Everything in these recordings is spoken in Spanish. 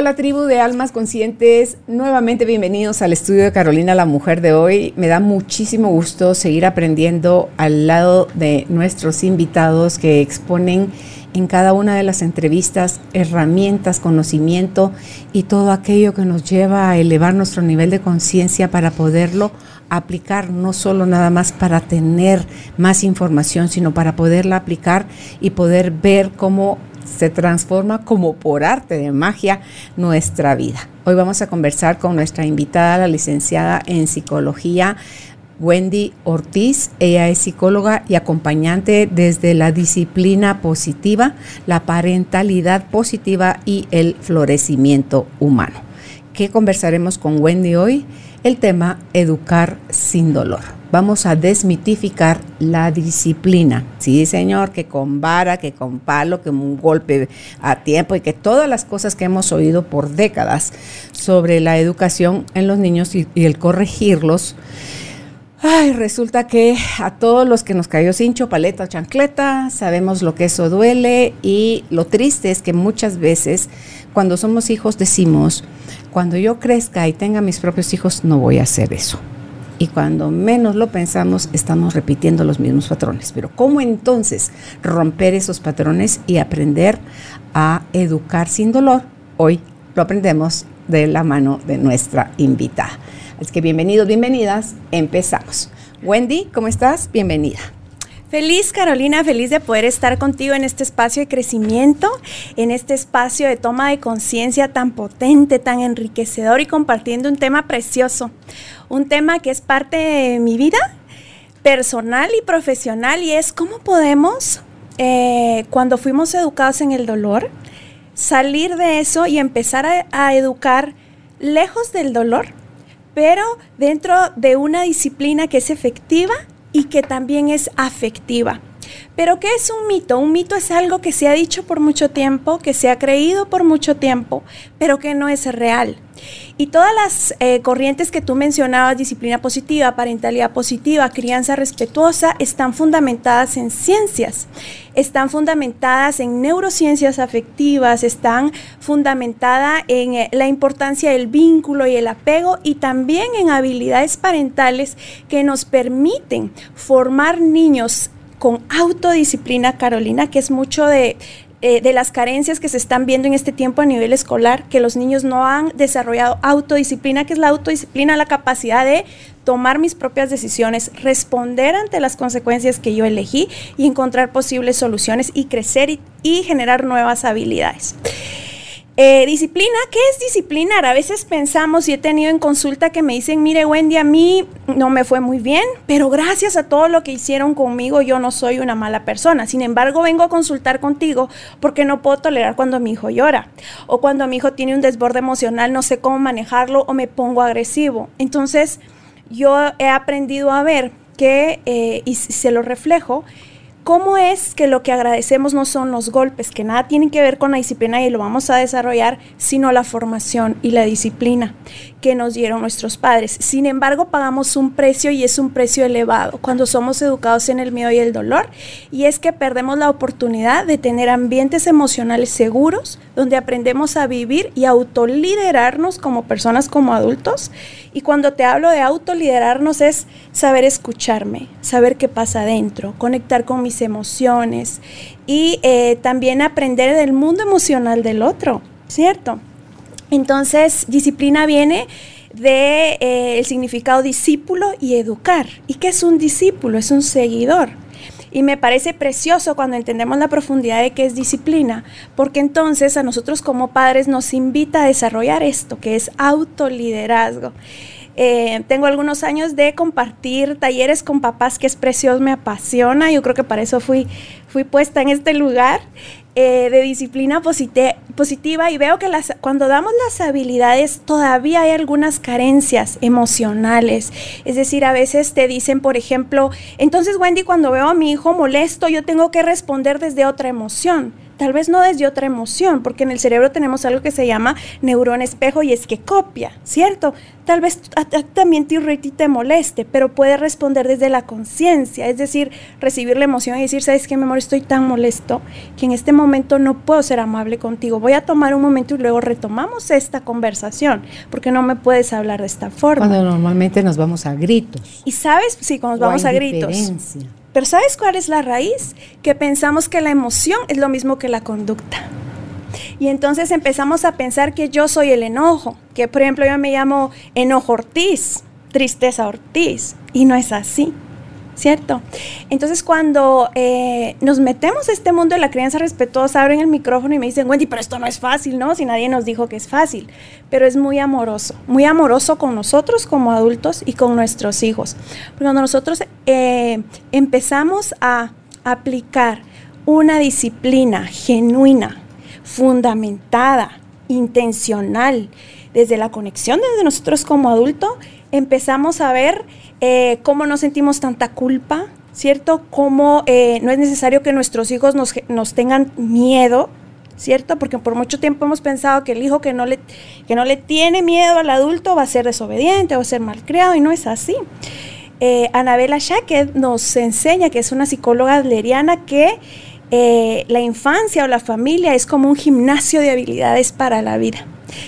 Hola tribu de almas conscientes, nuevamente bienvenidos al estudio de Carolina la Mujer de hoy. Me da muchísimo gusto seguir aprendiendo al lado de nuestros invitados que exponen en cada una de las entrevistas herramientas, conocimiento y todo aquello que nos lleva a elevar nuestro nivel de conciencia para poderlo aplicar, no solo nada más para tener más información, sino para poderla aplicar y poder ver cómo se transforma como por arte de magia nuestra vida. Hoy vamos a conversar con nuestra invitada, la licenciada en psicología, Wendy Ortiz. Ella es psicóloga y acompañante desde la disciplina positiva, la parentalidad positiva y el florecimiento humano. ¿Qué conversaremos con Wendy hoy? El tema educar sin dolor. Vamos a desmitificar la disciplina. Sí, señor, que con vara, que con palo, que un golpe a tiempo y que todas las cosas que hemos oído por décadas sobre la educación en los niños y, y el corregirlos Ay, resulta que a todos los que nos cayó cincho, paleta o chancleta, sabemos lo que eso duele y lo triste es que muchas veces cuando somos hijos decimos, cuando yo crezca y tenga mis propios hijos no voy a hacer eso. Y cuando menos lo pensamos, estamos repitiendo los mismos patrones. Pero ¿cómo entonces romper esos patrones y aprender a educar sin dolor? Hoy lo aprendemos de la mano de nuestra invitada. Así que bienvenidos, bienvenidas, empezamos. Wendy, ¿cómo estás? Bienvenida. Feliz Carolina, feliz de poder estar contigo en este espacio de crecimiento, en este espacio de toma de conciencia tan potente, tan enriquecedor y compartiendo un tema precioso, un tema que es parte de mi vida personal y profesional y es cómo podemos, eh, cuando fuimos educados en el dolor, salir de eso y empezar a, a educar lejos del dolor pero dentro de una disciplina que es efectiva y que también es afectiva. Pero ¿qué es un mito? Un mito es algo que se ha dicho por mucho tiempo, que se ha creído por mucho tiempo, pero que no es real. Y todas las eh, corrientes que tú mencionabas, disciplina positiva, parentalidad positiva, crianza respetuosa, están fundamentadas en ciencias, están fundamentadas en neurociencias afectivas, están fundamentadas en eh, la importancia del vínculo y el apego y también en habilidades parentales que nos permiten formar niños con autodisciplina, Carolina, que es mucho de eh, de las carencias que se están viendo en este tiempo a nivel escolar, que los niños no han desarrollado autodisciplina, que es la autodisciplina, la capacidad de tomar mis propias decisiones, responder ante las consecuencias que yo elegí y encontrar posibles soluciones y crecer y generar nuevas habilidades. Eh, disciplina, ¿qué es disciplinar? A veces pensamos y he tenido en consulta que me dicen, mire Wendy, a mí no me fue muy bien, pero gracias a todo lo que hicieron conmigo yo no soy una mala persona. Sin embargo, vengo a consultar contigo porque no puedo tolerar cuando mi hijo llora o cuando mi hijo tiene un desborde emocional, no sé cómo manejarlo o me pongo agresivo. Entonces, yo he aprendido a ver que, eh, y se lo reflejo, ¿Cómo es que lo que agradecemos no son los golpes, que nada tienen que ver con la disciplina y lo vamos a desarrollar, sino la formación y la disciplina que nos dieron nuestros padres? Sin embargo, pagamos un precio y es un precio elevado cuando somos educados en el miedo y el dolor, y es que perdemos la oportunidad de tener ambientes emocionales seguros, donde aprendemos a vivir y autoliderarnos como personas, como adultos. Y cuando te hablo de autoliderarnos es saber escucharme, saber qué pasa adentro, conectar con mis emociones y eh, también aprender del mundo emocional del otro, ¿cierto? Entonces, disciplina viene de eh, significado discípulo y educar. ¿Y qué es un discípulo? Es un seguidor. Y me parece precioso cuando entendemos la profundidad de qué es disciplina, porque entonces a nosotros como padres nos invita a desarrollar esto, que es autoliderazgo. Eh, tengo algunos años de compartir talleres con papás, que es precioso, me apasiona. Yo creo que para eso fui, puesta en este lugar. eh, de disciplina positiva y veo que las, cuando damos las habilidades todavía hay algunas carencias emocionales. Es decir, a veces te dicen, por ejemplo, entonces Wendy, cuando veo a mi hijo molesto, yo tengo que responder desde otra emoción tal vez no desde otra emoción, porque en el cerebro tenemos algo que se llama neurón espejo y es que copia, ¿cierto? Tal vez también te irrite y te moleste, pero puede responder desde la conciencia, es decir, recibir la emoción y decir, ¿sabes qué, mi amor? Estoy tan molesto que en este momento no puedo ser amable contigo. Voy a tomar un momento y luego retomamos esta conversación, porque no me puedes hablar de esta forma. Cuando normalmente nos vamos a gritos. Y sabes, sí, cuando nos vamos a gritos. Pero ¿sabes cuál es la raíz? Que pensamos que la emoción es lo mismo que la conducta. Y entonces empezamos a pensar que yo soy el enojo, que por ejemplo yo me llamo enojo Ortiz, tristeza Ortiz, y no es así. ¿Cierto? Entonces cuando eh, nos metemos a este mundo de la crianza respetuosa, abren el micrófono y me dicen, Wendy, pero esto no es fácil, ¿no? Si nadie nos dijo que es fácil, pero es muy amoroso, muy amoroso con nosotros como adultos y con nuestros hijos. Cuando nosotros eh, empezamos a aplicar una disciplina genuina, fundamentada, intencional, desde la conexión desde nosotros como adulto, empezamos a ver eh, cómo no sentimos tanta culpa, ¿cierto? Cómo eh, no es necesario que nuestros hijos nos, tengan miedo, ¿cierto? Porque por mucho tiempo hemos pensado que el hijo que no, le, que no le tiene miedo al adulto va a ser desobediente, va a ser malcriado, y no es así. Eh, Anabela Shackett nos enseña, que es una psicóloga adleriana, que eh, la infancia o la familia es como un gimnasio de habilidades para la vida.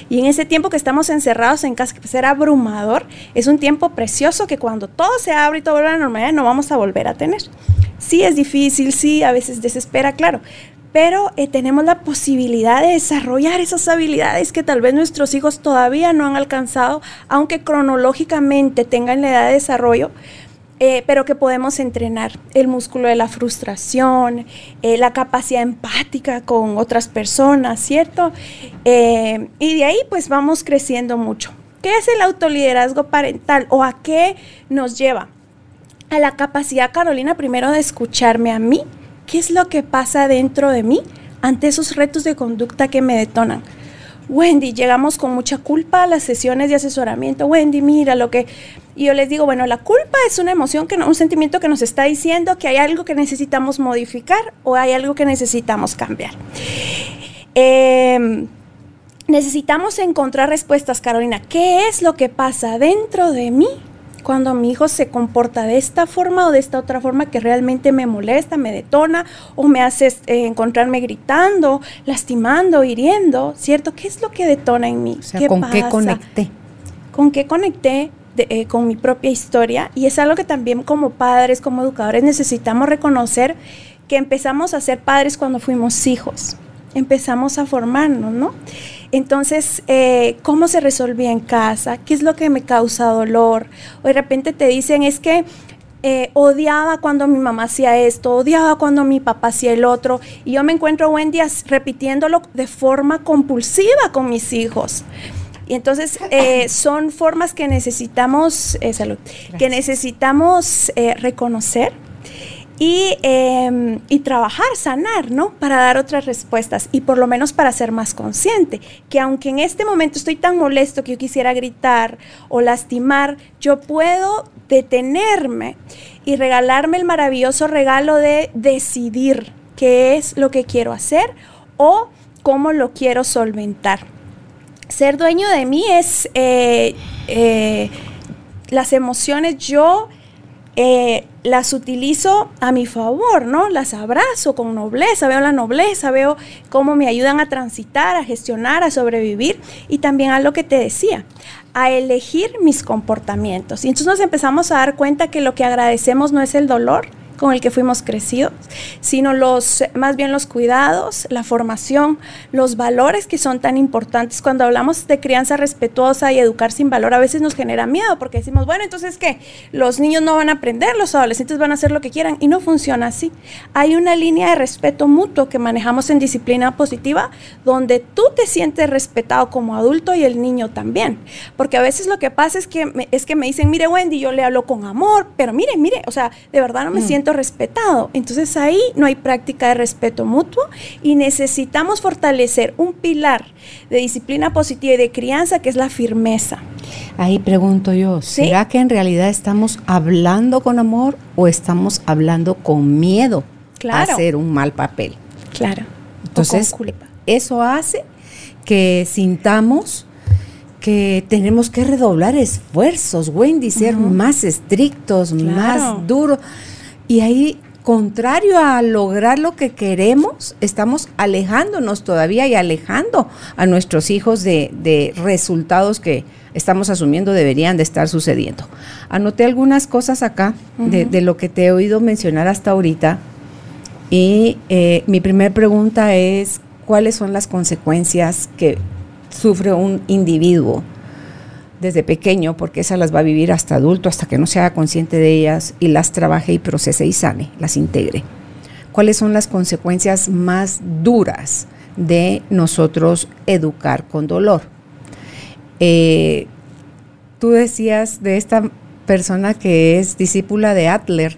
Y en ese tiempo que estamos encerrados en casa, que ser abrumador, es un tiempo precioso que cuando todo se abre y todo vuelve a la normalidad no vamos a volver a tener. Sí es difícil, sí, a veces desespera, claro, pero eh, tenemos la posibilidad de desarrollar esas habilidades que tal vez nuestros hijos todavía no han alcanzado, aunque cronológicamente tengan la edad de desarrollo, eh, pero que podemos entrenar el músculo de la frustración, eh, la capacidad empática con otras personas, ¿cierto? Eh, y de ahí pues vamos creciendo mucho. ¿Qué es el autoliderazgo parental o a qué nos lleva? A la capacidad, Carolina, primero de escucharme a mí, qué es lo que pasa dentro de mí ante esos retos de conducta que me detonan. Wendy, llegamos con mucha culpa a las sesiones de asesoramiento. Wendy, mira lo que... Y yo les digo, bueno, la culpa es una emoción, que un sentimiento que nos está diciendo que hay algo que necesitamos modificar o hay algo que necesitamos cambiar. Em, necesitamos encontrar respuestas, Carolina. ¿Qué es lo que pasa dentro de mí cuando mi hijo se comporta de esta forma o de esta otra forma que realmente me molesta, me detona o me hace eh, encontrarme gritando, lastimando, hiriendo, ¿cierto? ¿Qué es lo que detona en mí? ¿Con qué conecté? ¿Con qué conecté? Eh, con mi propia historia y es algo que también como padres, como educadores necesitamos reconocer que empezamos a ser padres cuando fuimos hijos, empezamos a formarnos, ¿no? Entonces, eh, ¿cómo se resolvía en casa? ¿Qué es lo que me causa dolor? O de repente te dicen, es que eh, odiaba cuando mi mamá hacía esto, odiaba cuando mi papá hacía el otro, y yo me encuentro buen día repitiéndolo de forma compulsiva con mis hijos. Y entonces eh, son formas que necesitamos, salud, que necesitamos reconocer Em, y, trabajar, sanar, ¿no? Para dar otras respuestas y por lo menos para ser más consciente, que aunque en este momento estoy tan molesto que yo quisiera gritar o lastimar, yo puedo detenerme y regalarme el maravilloso regalo de decidir qué es lo que quiero hacer o cómo lo quiero solventar. Ser dueño de mí es eh, eh, las emociones, yo eh, las utilizo a mi favor, ¿no? Las abrazo con nobleza, veo la nobleza, veo cómo me ayudan a transitar, a gestionar, a sobrevivir y también a lo que te decía, a elegir mis comportamientos. Y entonces nos empezamos a dar cuenta que lo que agradecemos no es el dolor, con el que fuimos crecidos, sino los, más bien los cuidados, la formación, los valores que son tan importantes. Cuando hablamos de crianza respetuosa y educar sin valor, a veces nos genera miedo porque decimos, bueno, entonces ¿qué? Los niños no van a aprender, los adolescentes van a hacer lo que quieran y no funciona así. Hay una línea de respeto mutuo que manejamos en disciplina positiva donde tú te sientes respetado como adulto y el niño también. Porque a veces lo que pasa es que me, es que me dicen, mire Wendy, yo le hablo con amor, pero mire, mire, o sea, de verdad no me mm. siento siento respetado. Entonces ahí no hay práctica de respeto mutuo y necesitamos fortalecer un pilar de disciplina positiva y de crianza que es la firmeza. Ahí pregunto yo, ¿será que en realidad estamos hablando con amor o estamos hablando con miedo a hacer un mal papel? Claro. Entonces, eso hace que sintamos que tenemos que redoblar esfuerzos, Wendy, ser más estrictos, más duros. Y ahí, contrario a lograr lo que queremos, estamos alejándonos todavía y alejando a nuestros hijos de, resultados que estamos asumiendo deberían de estar sucediendo. Anoté algunas cosas acá de, lo que te he oído mencionar hasta ahorita. Y eh, mi primera pregunta es, ¿cuáles son las consecuencias que sufre un individuo desde pequeño, porque esas las va a vivir hasta adulto, hasta que no se haga consciente de ellas y las trabaje y procese y sane, las integre. ¿Cuáles son las consecuencias más duras de nosotros educar con dolor? Eh, tú decías de esta persona que es discípula de Adler,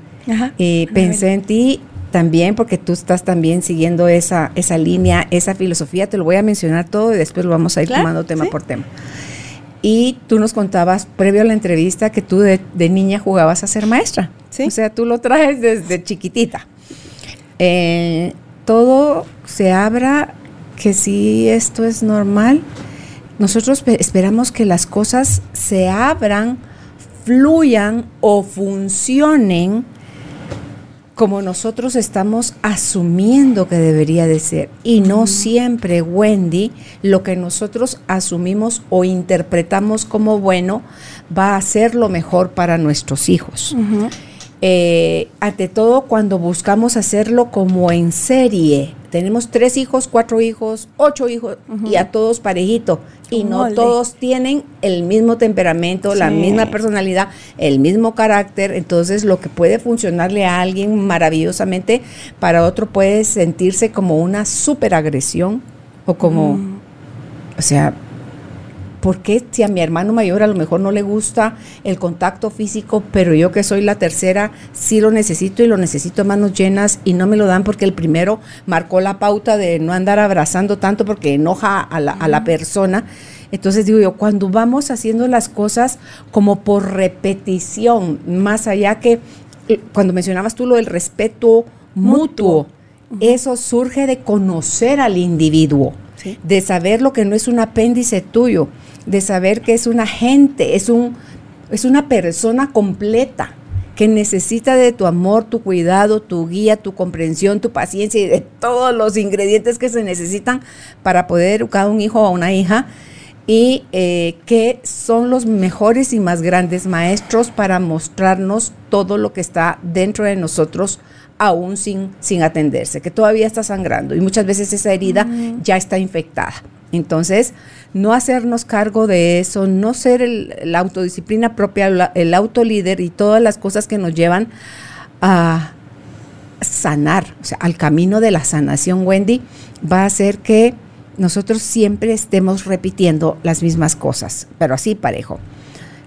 y pensé en ti también, porque tú estás también siguiendo esa, esa línea, esa filosofía, te lo voy a mencionar todo y después lo vamos a ir tomando tema por tema. Y tú nos contabas, previo a la entrevista, que tú de, niña jugabas a ser maestra. ¿Sí? O sea, tú lo traes desde chiquitita. Eh, todo se abra, que si esto es normal, nosotros esperamos que las cosas se abran, fluyan o funcionen como nosotros estamos asumiendo que debería de ser. Y no siempre, Wendy, lo que nosotros asumimos o interpretamos como bueno va a ser lo mejor para nuestros hijos. Eh, ante todo, cuando buscamos hacerlo como en serie, tenemos tres hijos, cuatro hijos, ocho hijos y a todos parejito. Y no todos tienen el mismo temperamento, la misma personalidad, el mismo carácter. Entonces lo que puede funcionarle a alguien maravillosamente, para otro puede sentirse como una superagresión o como, o sea, ¿por qué si a mi hermano mayor a lo mejor no le gusta el contacto físico, pero yo que soy la tercera sí lo necesito y lo necesito a manos llenas y no me lo dan porque el primero marcó la pauta de no andar abrazando tanto porque enoja a la, a la persona? Entonces digo yo, cuando vamos haciendo las cosas como por repetición, más allá que eh, cuando mencionabas tú lo del respeto mutuo, eso surge de conocer al individuo, de saber lo que no es un apéndice tuyo, de saber que es una gente, es, un, es una persona completa que necesita de tu amor, tu cuidado, tu guía, tu comprensión, tu paciencia y de todos los ingredientes que se necesitan para poder educar a un hijo o a una hija y eh, que son los mejores y más grandes maestros para mostrarnos todo lo que está dentro de nosotros aún sin, sin atenderse, que todavía está sangrando y muchas veces esa herida ya está infectada. Entonces, no hacernos cargo de eso, no ser la autodisciplina propia, el autolíder y todas las cosas que nos llevan a sanar, o sea, al camino de la sanación, Wendy, va a hacer que nosotros siempre estemos repitiendo las mismas cosas, pero así parejo.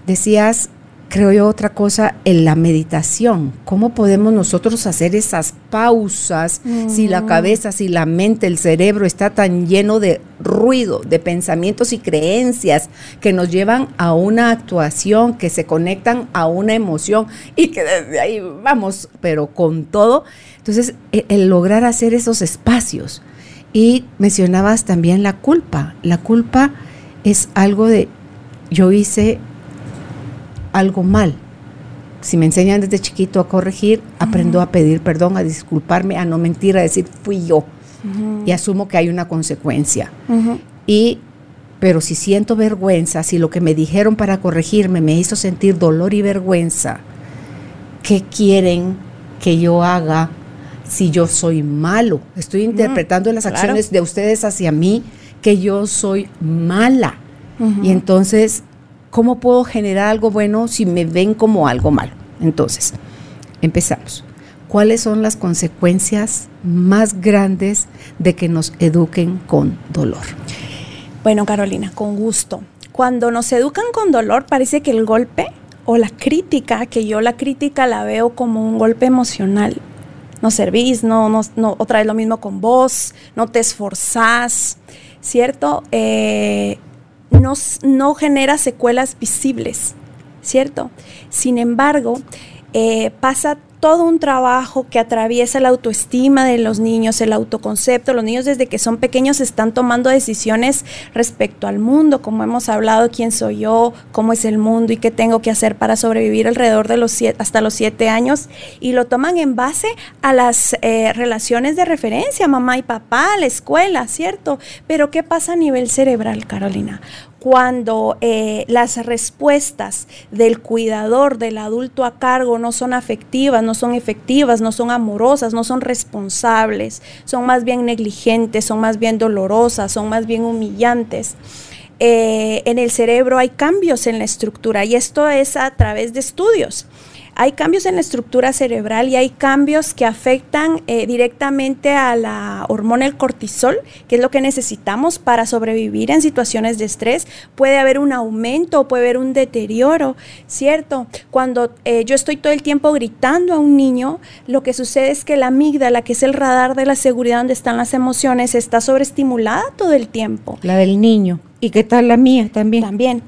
Decías creo yo, otra cosa en la meditación. ¿Cómo podemos nosotros hacer esas pausas si la mm. cabeza, si la mente, el cerebro está tan lleno de ruido, de pensamientos y creencias que nos llevan a una actuación, que se conectan a una emoción y que desde ahí vamos, pero con todo. Entonces, el, el lograr hacer esos espacios. Y mencionabas también la culpa. La culpa es algo de, yo hice algo mal. Si me enseñan desde chiquito a corregir, aprendo a pedir perdón, a disculparme, a no mentir, a decir fui yo. Y asumo que hay una consecuencia. Y pero si siento vergüenza, si lo que me dijeron para corregirme me hizo sentir dolor y vergüenza, ¿qué quieren que yo haga si yo soy malo? Estoy interpretando las acciones de ustedes hacia mí que yo soy mala. Y entonces ¿cómo puedo generar algo bueno si me ven como algo malo? Entonces, empezamos. ¿Cuáles son las consecuencias más grandes de que nos eduquen con dolor? Bueno, Carolina, con gusto. Cuando nos educan con dolor, parece que el golpe o la crítica, que yo la crítica la veo como un golpe emocional. No servís, no, no, otra vez lo mismo con vos, no te esforzás, ¿cierto? Eh, no, no genera secuelas visibles, ¿cierto? Sin embargo, eh, pasa todo un trabajo que atraviesa la autoestima de los niños, el autoconcepto. Los niños desde que son pequeños están tomando decisiones respecto al mundo, como hemos hablado, quién soy yo, cómo es el mundo y qué tengo que hacer para sobrevivir alrededor de los siete, hasta los siete años. Y lo toman en base a las eh, relaciones de referencia, mamá y papá, la escuela, ¿cierto? Pero ¿qué pasa a nivel cerebral, Carolina? Cuando eh, las respuestas del cuidador, del adulto a cargo, no son afectivas, no son efectivas, no son amorosas, no son responsables, son más bien negligentes, son más bien dolorosas, son más bien humillantes. Eh, en el cerebro hay cambios en la estructura y esto es a través de estudios hay cambios en la estructura cerebral y hay cambios que afectan eh, directamente a la hormona el cortisol, que es lo que necesitamos para sobrevivir en situaciones de estrés. Puede haber un aumento, puede haber un deterioro, ¿cierto? Cuando eh, yo estoy todo el tiempo gritando a un niño, lo que sucede es que la amígdala, que es el radar de la seguridad donde están las emociones, está sobreestimulada todo el tiempo. La del niño. ¿Y qué tal la mía también? También.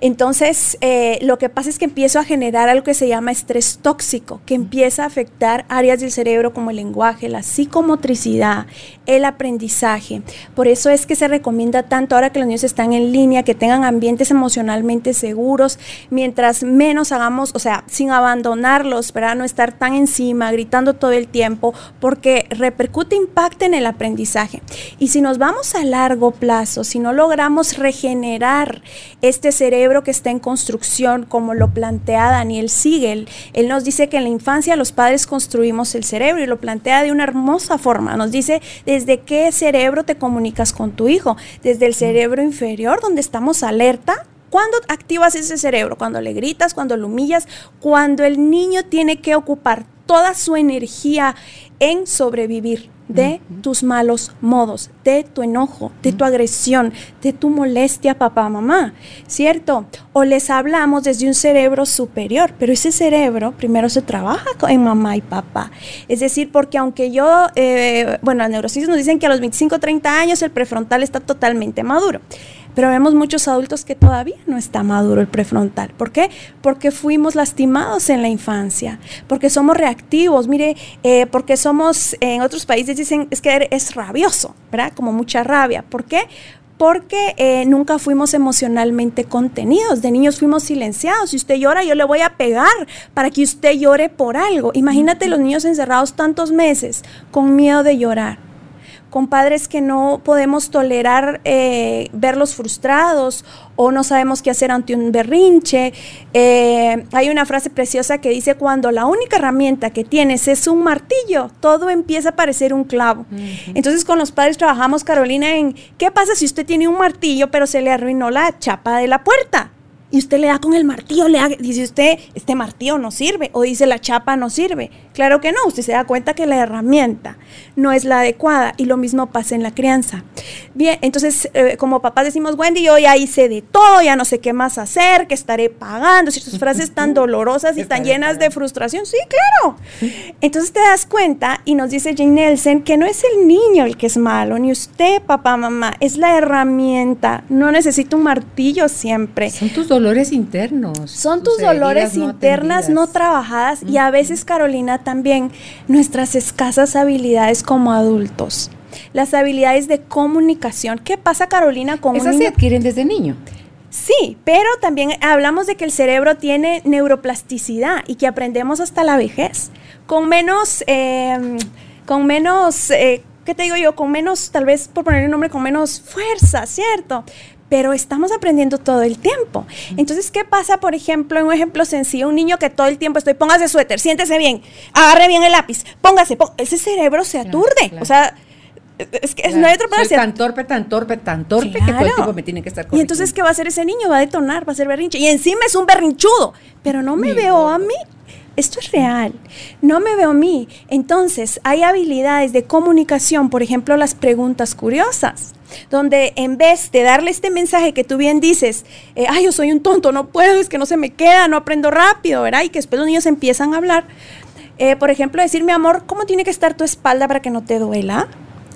Entonces, eh, lo que pasa es que empiezo a generar algo que se llama estrés tóxico, que empieza a afectar áreas del cerebro como el lenguaje, la psicomotricidad, el aprendizaje. Por eso es que se recomienda tanto ahora que los niños están en línea, que tengan ambientes emocionalmente seguros, mientras menos hagamos, o sea, sin abandonarlos, para no estar tan encima, gritando todo el tiempo, porque repercute, impacta en el aprendizaje. Y si nos vamos a largo plazo, si no logramos regenerar este cerebro que está en construcción, como lo plantea Daniel Siegel. Él nos dice que en la infancia los padres construimos el cerebro y lo plantea de una hermosa forma. Nos dice desde qué cerebro te comunicas con tu hijo, desde el cerebro inferior, donde estamos alerta ¿Cuándo activas ese cerebro? Cuando le gritas, cuando lo humillas, cuando el niño tiene que ocupar toda su energía en sobrevivir de tus malos modos, de tu enojo, de tu agresión, de tu molestia, papá, mamá, ¿cierto? O les hablamos desde un cerebro superior, pero ese cerebro primero se trabaja en mamá y papá. Es decir, porque aunque yo, eh, bueno, las neurociencias nos dicen que a los 25, 30 años el prefrontal está totalmente maduro. Pero vemos muchos adultos que todavía no está maduro el prefrontal. ¿Por qué? Porque fuimos lastimados en la infancia, porque somos reactivos, mire, eh, porque somos, en otros países dicen, es que es rabioso, ¿verdad? Como mucha rabia. ¿Por qué? porque eh, nunca fuimos emocionalmente contenidos. De niños fuimos silenciados. Si usted llora, yo le voy a pegar para que usted llore por algo. Imagínate los niños encerrados tantos meses con miedo de llorar con padres que no podemos tolerar eh, verlos frustrados o no sabemos qué hacer ante un berrinche. Eh, hay una frase preciosa que dice, cuando la única herramienta que tienes es un martillo, todo empieza a parecer un clavo. Entonces con los padres trabajamos, Carolina, en qué pasa si usted tiene un martillo pero se le arruinó la chapa de la puerta y usted le da con el martillo, le dice usted, este martillo no sirve, o dice la chapa no sirve. Claro que no, usted se da cuenta que la herramienta no es la adecuada y lo mismo pasa en la crianza. Bien, entonces eh, como papás decimos, Wendy, yo ya hice de todo, ya no sé qué más hacer, que estaré pagando, ciertas frases tan dolorosas y tan llenas de frustración, sí, claro. Entonces te das cuenta y nos dice Jane Nelson que no es el niño el que es malo, ni usted, papá, mamá, es la herramienta, no necesita un martillo siempre. Son tus dolores internos. Son tus dolores internas no trabajadas y a veces, Carolina, también nuestras escasas habilidades como adultos. Las habilidades de comunicación. ¿Qué pasa, Carolina, con Esas se adquieren desde niño. Sí, pero también hablamos de que el cerebro tiene neuroplasticidad y que aprendemos hasta la vejez. Con menos, em, con menos, eh, ¿qué te digo yo? Con menos, tal vez por poner un nombre, con menos fuerza, ¿cierto? Pero estamos aprendiendo todo el tiempo. Entonces, ¿qué pasa, por ejemplo, en un ejemplo sencillo, un niño que todo el tiempo estoy, póngase suéter, siéntese bien, agarre bien el lápiz, póngase, ese cerebro se aturde, o sea, es que no hay otra palabra. tan torpe, tan torpe, tan torpe que todo el tiempo me tiene que estar Y entonces, ¿qué va a hacer ese niño? Va a detonar, va a ser berrinche. Y encima es un berrinchudo. Pero no me veo a mí Esto es real. No me veo a mí. Entonces, hay habilidades de comunicación, por ejemplo, las preguntas curiosas, donde en vez de darle este mensaje que tú bien dices, eh, ay, yo soy un tonto, no puedo, es que no se me queda, no aprendo rápido, ¿verdad? Y que después los niños empiezan a hablar. Eh, por ejemplo, decir, mi amor, ¿cómo tiene que estar tu espalda para que no te duela?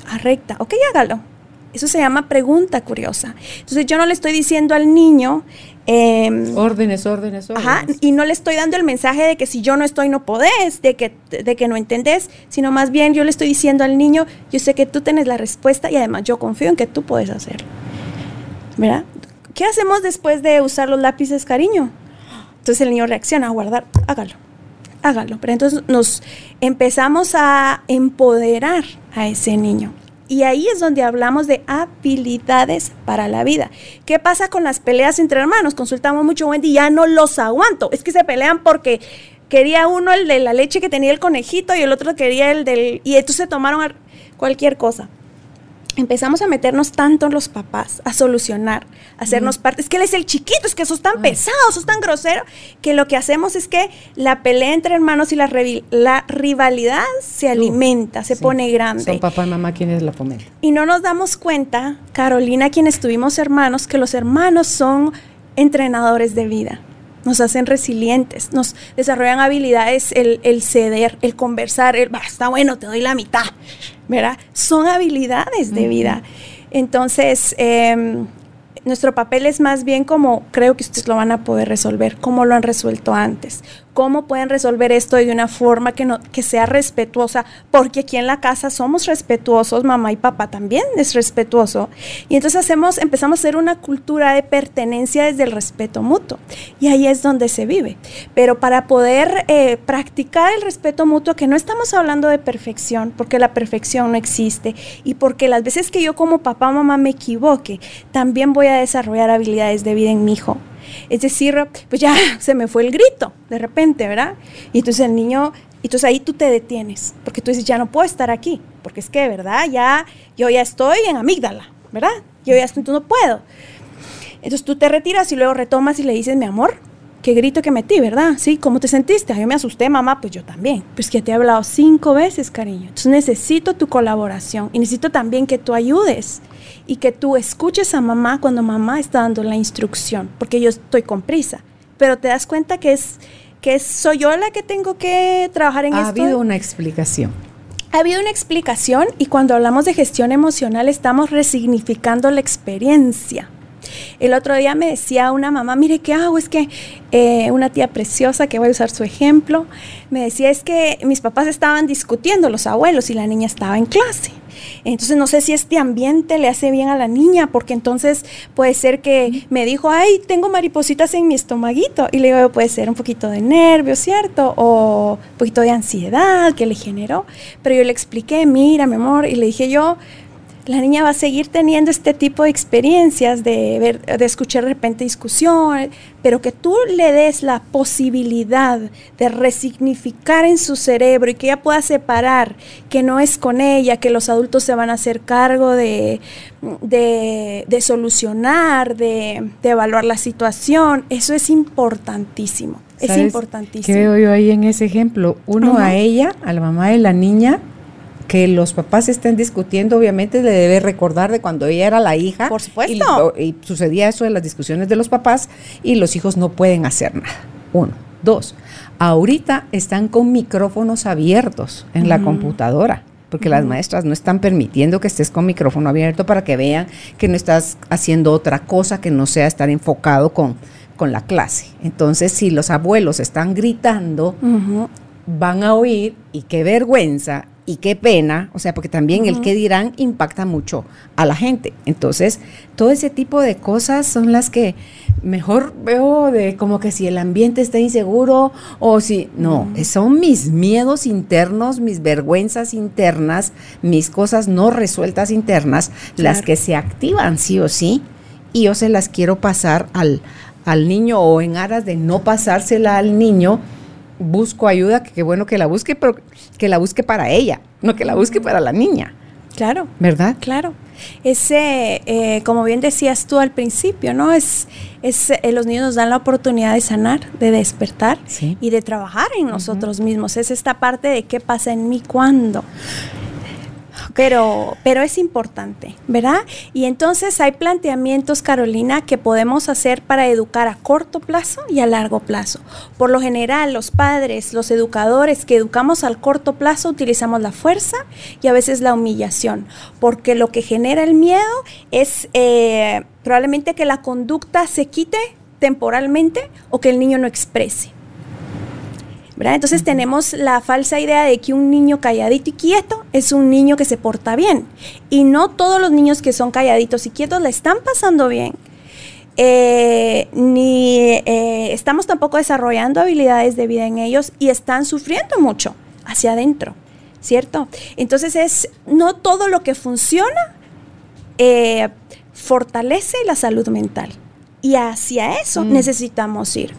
Ah, recta. Ok, hágalo. Eso se llama pregunta curiosa. Entonces yo no le estoy diciendo al niño... Em, órdenes, órdenes, órdenes. Ajá, y no le estoy dando el mensaje de que si yo no estoy no podés, de que, de que no entendés, sino más bien yo le estoy diciendo al niño, yo sé que tú tienes la respuesta y además yo confío en que tú puedes hacerlo. ¿Verdad? ¿Qué hacemos después de usar los lápices, cariño? Entonces el niño reacciona a guardar, hágalo, hágalo. Pero entonces nos empezamos a empoderar a ese niño. Y ahí es donde hablamos de habilidades para la vida. ¿Qué pasa con las peleas entre hermanos? Consultamos mucho, Wendy, ya no los aguanto. Es que se pelean porque quería uno el de la leche que tenía el conejito y el otro quería el del... Y entonces tomaron cualquier cosa empezamos a meternos tanto en los papás, a solucionar, a hacernos parte. Es que él es el chiquito, es que sos tan pesado, sos tan grosero, que lo que hacemos es que la pelea entre hermanos y la, la rivalidad se alimenta, se pone grande. Son papá y mamá quienes la fomentan. Y no nos damos cuenta, Carolina, quienes tuvimos hermanos, que los hermanos son entrenadores de vida nos hacen resilientes, nos desarrollan habilidades, el, el ceder, el conversar, el, está bueno, te doy la mitad, ¿verdad? Son habilidades de vida. Entonces, em, nuestro papel es más bien como creo que ustedes lo van a poder resolver, como lo han resuelto antes, cómo pueden resolver esto de una forma que, no, que sea respetuosa, porque aquí en la casa somos respetuosos, mamá y papá también es respetuoso. Y entonces hacemos, empezamos a hacer una cultura de pertenencia desde el respeto mutuo. Y ahí es donde se vive. Pero para poder eh, practicar el respeto mutuo, que no estamos hablando de perfección, porque la perfección no existe, y porque las veces que yo como papá o mamá me equivoque, también voy a desarrollar habilidades de vida en mi hijo es decir, pues ya se me fue el grito de repente, ¿verdad? Y entonces el niño, entonces ahí tú te detienes, porque tú dices, ya no puedo estar aquí, porque es que, ¿verdad? Ya, yo ya estoy en amígdala, ¿verdad? Yo ya estoy, no puedo. Entonces tú te retiras y luego retomas y le dices, mi amor, qué grito que metí, ¿verdad? Sí, ¿cómo te sentiste? yo me asusté, mamá, pues yo también. Pues que te he hablado cinco veces, cariño. Entonces necesito tu colaboración y necesito también que tú ayudes y que tú escuches a mamá cuando mamá está dando la instrucción, porque yo estoy con prisa, pero te das cuenta que es que soy yo la que tengo que trabajar en esto. Ha habido una explicación. Ha habido una explicación y cuando hablamos de gestión emocional estamos resignificando la experiencia. El otro día me decía una mamá, mire, ¿qué hago? Es que eh, una tía preciosa, que voy a usar su ejemplo, me decía, es que mis papás estaban discutiendo, los abuelos, y la niña estaba en clase. Entonces no sé si este ambiente le hace bien a la niña, porque entonces puede ser que me dijo, ay, tengo maripositas en mi estomaguito. Y le digo, puede ser un poquito de nervio, ¿cierto? O un poquito de ansiedad que le generó. Pero yo le expliqué, mira, mi amor, y le dije yo, la niña va a seguir teniendo este tipo de experiencias de, ver, de escuchar de repente discusión, pero que tú le des la posibilidad de resignificar en su cerebro y que ella pueda separar que no es con ella, que los adultos se van a hacer cargo de, de, solucionar, de, evaluar la situación, eso es importantísimo. Es importantísimo. ¿Qué veo yo ahí en ese ejemplo? Uno a ella, a la mamá de la niña, que los papás estén discutiendo, obviamente le debe recordar de cuando ella era la hija. Por supuesto. Y, sucedía eso en las discusiones de los papás y los hijos no pueden hacer nada. Uno. Dos, ahorita están con micrófonos abiertos en la computadora porque las maestras no están permitiendo que estés con micrófono abierto para que vean que no estás haciendo otra cosa que no sea estar enfocado con, con la clase. Entonces, si los abuelos están gritando, van a oír y qué vergüenza y qué pena, o sea, porque también el qué dirán impacta mucho a la gente. Entonces, todo ese tipo de cosas son las que mejor veo de como que si el ambiente está inseguro o si, no, son mis miedos internos, mis vergüenzas internas, mis cosas no resueltas internas, las que se activan sí o sí, y yo se las quiero pasar al, al niño o en aras de no pasársela al niño busco ayuda, que qué bueno que la busque, pero que la busque para ella, no que la busque para la niña. Claro. ¿Verdad? Claro. Ese, eh, como bien decías tú al principio, ¿no? Es, es eh, los niños nos dan la oportunidad de sanar, de despertar y de trabajar en nosotros mismos. Es esta parte de qué pasa en mí cuando pero, pero es importante, ¿verdad? Y entonces hay planteamientos, Carolina, que podemos hacer para educar a corto plazo y a largo plazo. Por lo general, los padres, los educadores que educamos al corto plazo utilizamos la fuerza y a veces la humillación, porque lo que genera el miedo es eh, probablemente que la conducta se quite temporalmente o que el niño no exprese. Entonces tenemos la falsa idea de que un niño calladito y quieto es un niño que se porta bien. Y no todos los niños que son calladitos y quietos le están pasando bien. Eh, ni eh, estamos tampoco desarrollando habilidades de vida en ellos y están sufriendo mucho hacia adentro, ¿cierto? Entonces es no todo lo que funciona eh, fortalece la salud mental y hacia eso mm. necesitamos ir.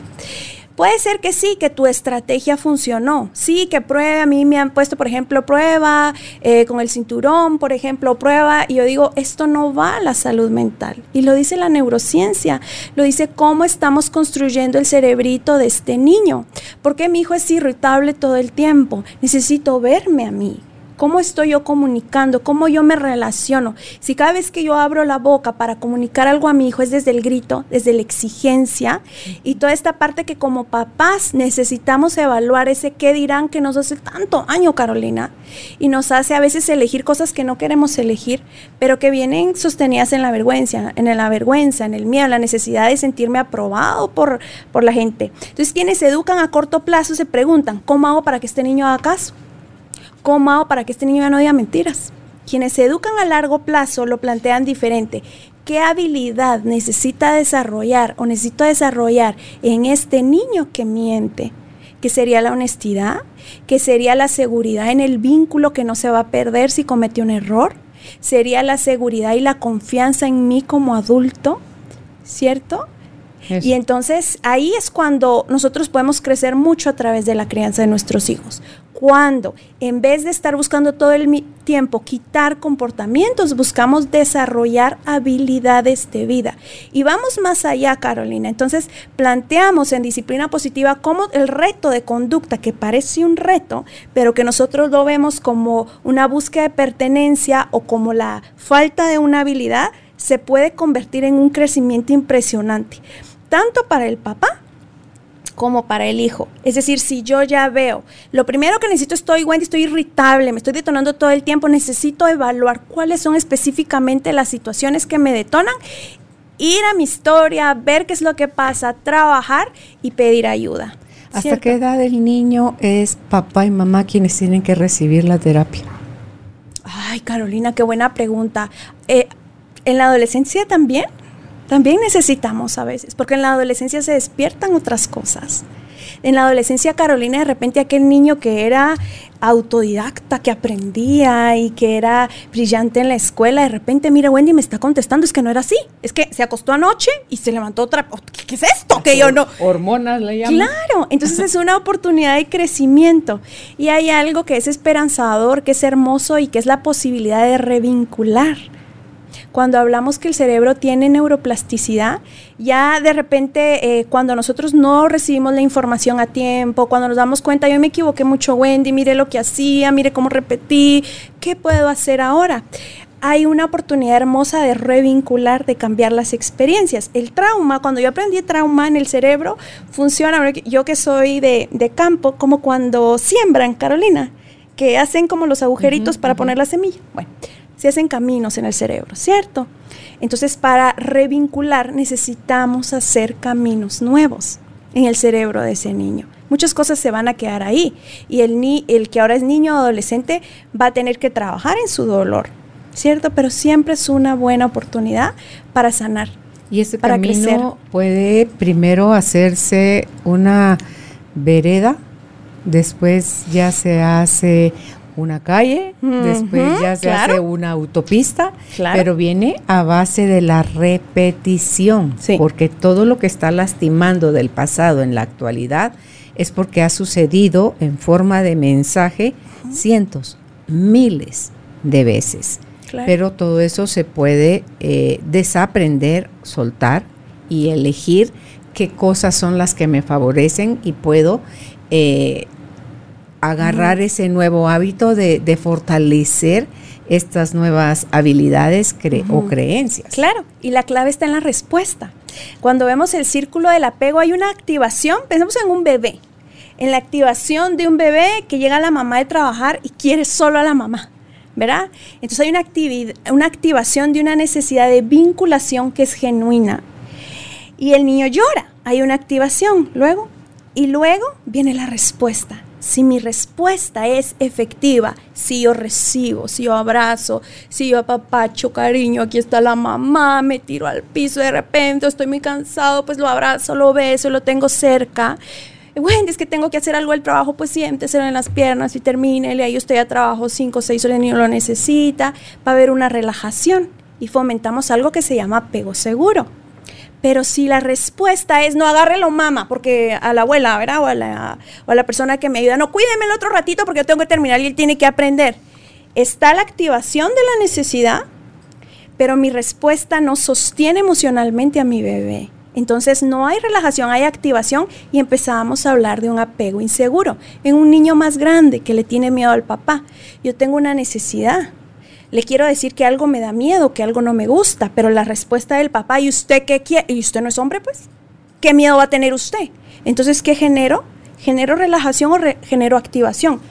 Puede ser que sí, que tu estrategia funcionó. Sí, que pruebe. A mí me han puesto, por ejemplo, prueba eh, con el cinturón, por ejemplo, prueba. Y yo digo, esto no va a la salud mental. Y lo dice la neurociencia. Lo dice cómo estamos construyendo el cerebrito de este niño. Porque mi hijo es irritable todo el tiempo. Necesito verme a mí. ¿Cómo estoy yo comunicando? ¿Cómo yo me relaciono? Si cada vez que yo abro la boca para comunicar algo a mi hijo es desde el grito, desde la exigencia y toda esta parte que como papás necesitamos evaluar ese qué dirán que nos hace tanto daño, Carolina, y nos hace a veces elegir cosas que no queremos elegir, pero que vienen sostenidas en la vergüenza, en la vergüenza, en el miedo, en la necesidad de sentirme aprobado por, por la gente. Entonces, quienes se educan a corto plazo se preguntan, ¿cómo hago para que este niño haga caso? ¿Cómo hago para que este niño ya no diga mentiras? Quienes se educan a largo plazo lo plantean diferente. ¿Qué habilidad necesita desarrollar o necesito desarrollar en este niño que miente? ¿Qué sería la honestidad? ¿Qué sería la seguridad en el vínculo que no se va a perder si cometió un error? ¿Sería la seguridad y la confianza en mí como adulto? ¿Cierto? Y entonces ahí es cuando nosotros podemos crecer mucho a través de la crianza de nuestros hijos. Cuando en vez de estar buscando todo el tiempo quitar comportamientos, buscamos desarrollar habilidades de vida. Y vamos más allá, Carolina. Entonces planteamos en disciplina positiva como el reto de conducta, que parece un reto, pero que nosotros lo vemos como una búsqueda de pertenencia o como la falta de una habilidad, se puede convertir en un crecimiento impresionante tanto para el papá como para el hijo. Es decir, si yo ya veo, lo primero que necesito estoy, Wendy, estoy irritable, me estoy detonando todo el tiempo, necesito evaluar cuáles son específicamente las situaciones que me detonan, ir a mi historia, ver qué es lo que pasa, trabajar y pedir ayuda. ¿Hasta qué edad el niño es papá y mamá quienes tienen que recibir la terapia? Ay, Carolina, qué buena pregunta. Eh, ¿En la adolescencia también? También necesitamos a veces, porque en la adolescencia se despiertan otras cosas. En la adolescencia, Carolina, de repente aquel niño que era autodidacta, que aprendía y que era brillante en la escuela, de repente, mira, Wendy me está contestando, es que no era así, es que se acostó anoche y se levantó otra, ¿qué, es esto? Que yo no... Hormonas le llaman. Claro, entonces es una oportunidad de crecimiento y hay algo que es esperanzador, que es hermoso y que es la posibilidad de revincular cuando hablamos que el cerebro tiene neuroplasticidad, ya de repente eh, cuando nosotros no recibimos la información a tiempo, cuando nos damos cuenta, yo me equivoqué mucho, Wendy, mire lo que hacía, mire cómo repetí, ¿qué puedo hacer ahora? hay una oportunidad hermosa de revincular, de cambiar las experiencias. El trauma, cuando yo aprendí trauma en el cerebro, funciona, yo que soy de, campo, como cuando siembran, Carolina, que hacen como los agujeritos para poner la semilla. Bueno, se hacen caminos en el cerebro, ¿cierto? Entonces, para revincular necesitamos hacer caminos nuevos en el cerebro de ese niño. Muchas cosas se van a quedar ahí y el, ni, el que ahora es niño o adolescente va a tener que trabajar en su dolor, ¿cierto? Pero siempre es una buena oportunidad para sanar. Y ese para camino puede primero hacerse una vereda, después ya se hace una calle, después ya se hace una autopista, pero viene a base de la repetición, porque todo lo que está lastimando del pasado en la actualidad es porque ha sucedido en forma de mensaje cientos, miles de veces. pero todo eso se puede eh, desaprender, soltar y elegir qué cosas son las que me favorecen y puedo eh, agarrar ese nuevo hábito de, fortalecer estas nuevas habilidades o creencias. Claro, y la clave está en la respuesta. Cuando vemos el círculo del apego hay una activación, pensemos en un bebé, en la activación de un bebé que llega a la mamá de trabajar y quiere solo a la mamá. ¿verdad? Entonces hay una, una activación de una necesidad de vinculación que es genuina. Y el niño llora, hay una activación luego. Y luego viene la respuesta. Si mi respuesta es efectiva, si yo recibo, si yo abrazo, si yo apapacho, cariño, aquí está la mamá, me tiro al piso de repente, estoy muy cansado, pues lo abrazo, lo beso, lo tengo cerca bueno, es que tengo que hacer algo del trabajo, pues siéntese en las piernas y termine, y ahí usted ya trabajo 5 o 6 horas, el niño lo necesita, va a haber una relajación y fomentamos algo que se llama apego seguro. Pero si la respuesta es no agárrelo mamá, porque a la abuela, ¿verdad? O a la, o a la persona que me ayuda, no cuídeme el otro ratito porque yo tengo que terminar y él tiene que aprender. Está la activación de la necesidad, pero mi respuesta no sostiene emocionalmente a mi bebé. Entonces no hay relajación, hay activación y empezamos a hablar de un apego inseguro en un niño más grande que le tiene miedo al papá. Yo tengo una necesidad. Le quiero decir que algo me da miedo, que algo no me gusta, pero la respuesta del papá, ¿y usted qué quiere? ¿Y usted no es hombre, pues? ¿Qué miedo va a tener usted? Entonces, ¿qué genero? ¿Genero relajación o genero activación?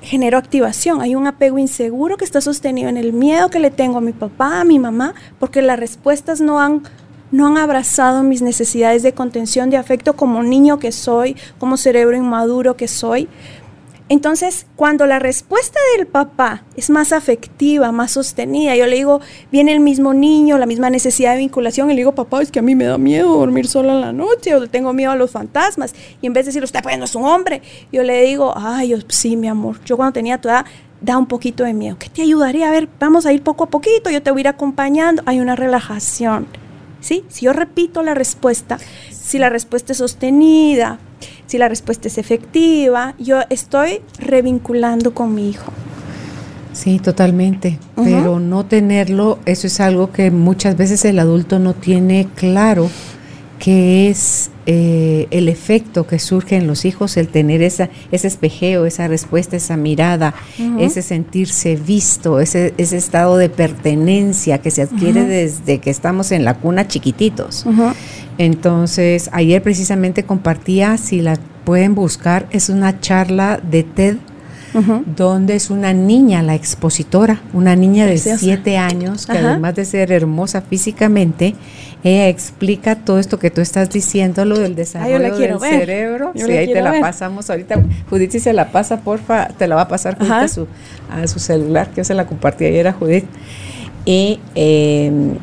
Genero activación. Hay un apego inseguro que está sostenido en el miedo que le tengo a mi papá, a mi mamá, porque las respuestas no han no han abrazado mis necesidades de contención, de afecto como niño que soy, como cerebro inmaduro que soy. Entonces, cuando la respuesta del papá es más afectiva, más sostenida, yo le digo, viene el mismo niño, la misma necesidad de vinculación, y le digo, papá, es que a mí me da miedo dormir sola en la noche, o tengo miedo a los fantasmas, y en vez de decir, usted pues no es un hombre, yo le digo, ay, yo, sí, mi amor, yo cuando tenía tu edad, da un poquito de miedo, ¿qué te ayudaría? A ver, vamos a ir poco a poquito, yo te voy a ir acompañando, hay una relajación. Si yo repito la respuesta, si la respuesta es sostenida, si la respuesta es efectiva, yo estoy revinculando con mi hijo. Sí, totalmente. Pero no tenerlo, eso es algo que muchas veces el adulto no tiene claro que es eh, el efecto que surge en los hijos, el tener esa, ese espejeo, esa respuesta, esa mirada, ese sentirse visto, ese, ese, estado de pertenencia que se adquiere desde que estamos en la cuna chiquititos. Entonces, ayer precisamente compartía, si la pueden buscar, es una charla de TED. Donde es una niña la expositora, una niña de siete años, que además de ser hermosa físicamente, ella explica todo esto que tú estás diciendo, lo del desarrollo del cerebro. sí, ahí te la pasamos ahorita. Judith, si se la pasa, porfa, te la va a pasar a su, a su celular, que yo se la compartí ayer a Judith. Y em,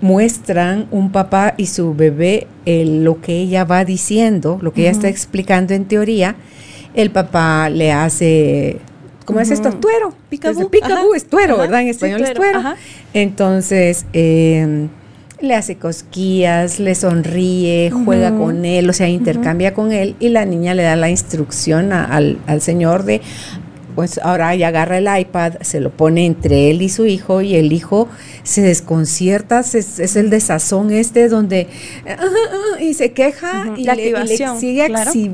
muestran un papá y su bebé lo que ella va diciendo, lo que ella está explicando en teoría. El papá le hace ¿Cómo es esto? Tuero. Picabú. Picabú es tuero, ¿verdad? En español es tuero. Entonces, em, le hace cosquillas, le sonríe, juega con él, o sea, intercambia con él y la niña le da la instrucción al, señor de, pues ahora ya agarra el iPad, se lo pone entre él y su hijo y el hijo se desconcierta, es, el desazón este donde y se queja y, le, sigue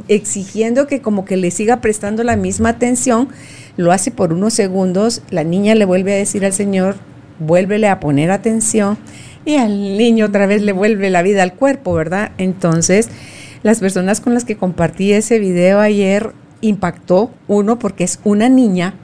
exigiendo que como que le siga prestando la misma atención lo hace por unos segundos, la niña le vuelve a decir al Señor, vuélvele a poner atención y al niño otra vez le vuelve la vida al cuerpo, ¿verdad? Entonces, las personas con las que compartí ese video ayer impactó uno porque es una niña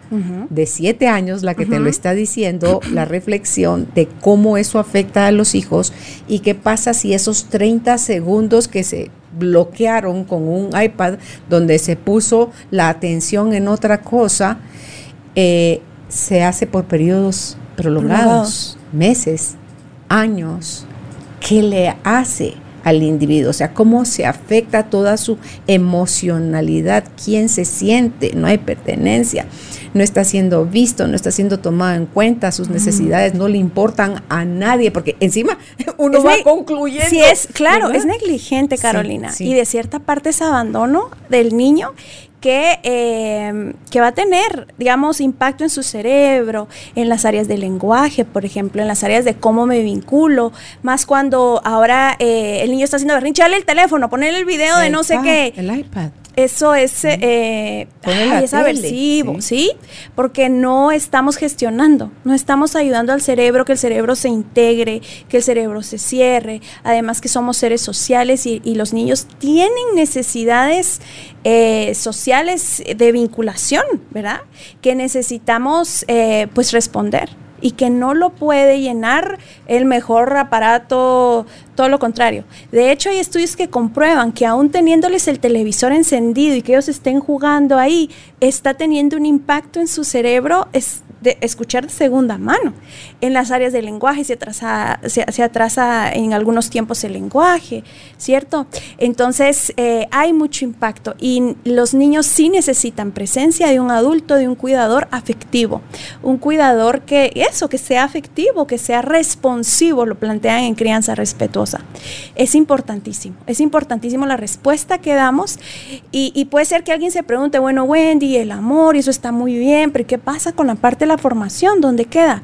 de siete años la que te lo está diciendo, la reflexión de cómo eso afecta a los hijos y qué pasa si esos 30 segundos que se bloquearon con un iPad donde se puso la atención en otra cosa, eh, se hace por periodos prolongados, meses, años. ¿Qué le hace? Al individuo, o sea, cómo se afecta toda su emocionalidad, quién se siente, no hay pertenencia, no está siendo visto, no está siendo tomado en cuenta, sus necesidades no le importan a nadie, porque encima uno va concluyendo. Sí, es, claro, es negligente, Carolina, y de cierta parte es abandono del niño que, eh, que, va a tener, digamos, impacto en su cerebro, en las áreas del lenguaje, por ejemplo, en las áreas de cómo me vinculo, más cuando ahora eh, el niño está haciendo berrinche, dale el teléfono, ponerle el video de no sé qué. El iPad eso es, eh, es aversivo, sí. Porque no estamos gestionando, no estamos ayudando al cerebro que el cerebro se integre, que el cerebro se cierre. Además que somos seres sociales y, los niños tienen necesidades eh, sociales de vinculación, ¿verdad? Que necesitamos eh, pues responder y que no lo puede llenar el mejor aparato, todo lo contrario. De hecho, hay estudios que comprueban que aún teniéndoles el televisor encendido y que ellos estén jugando ahí, está teniendo un impacto en su cerebro, es de escuchar de segunda mano. En las áreas del lenguaje se atrasa, se, atrasa en algunos tiempos el lenguaje, ¿cierto? Entonces eh, hay mucho impacto y los niños sí necesitan presencia de un adulto, de un cuidador afectivo, un cuidador que eso, que sea afectivo, que sea responsivo, lo plantean en crianza respetuosa. Es importantísimo, es importantísimo la respuesta que damos y, y puede ser que alguien se pregunte, bueno, Wendy, el amor, eso está muy bien, pero ¿qué pasa con la parte la formación, ¿dónde queda?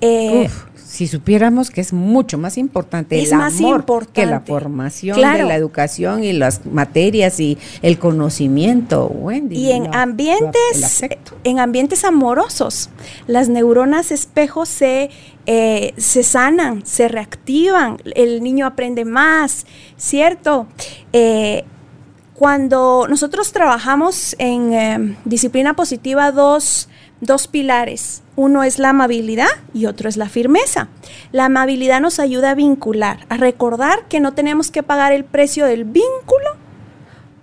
Eh, si supiéramos que es mucho más importante el amor que la formación de la educación y las materias y el conocimiento, Wendy. Y en ambientes, en ambientes amorosos, las neuronas espejos se, eh, se sanan, se reactivan, el niño aprende más, ¿cierto? Eh, cuando nosotros trabajamos en disciplina positiva 2, dos pilares. Uno es la amabilidad y otro es la firmeza. La amabilidad nos ayuda a vincular, a recordar que no tenemos que pagar el precio del vínculo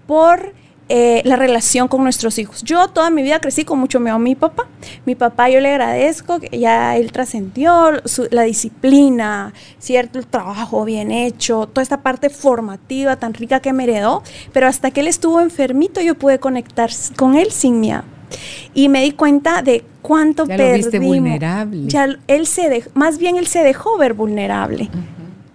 por eh, la relación con nuestros hijos. Yo toda mi vida crecí con mucho miedo a mi papá. Mi papá yo le agradezco que ya él trascendió la disciplina, cierto, el trabajo bien hecho, toda esta parte formativa tan rica que me heredó, pero hasta que él estuvo enfermito yo pude conectar con él sin miedo. Y me di cuenta de cuánto ya Lo viste vulnerable. Ya él se más bien él se dejó ver vulnerable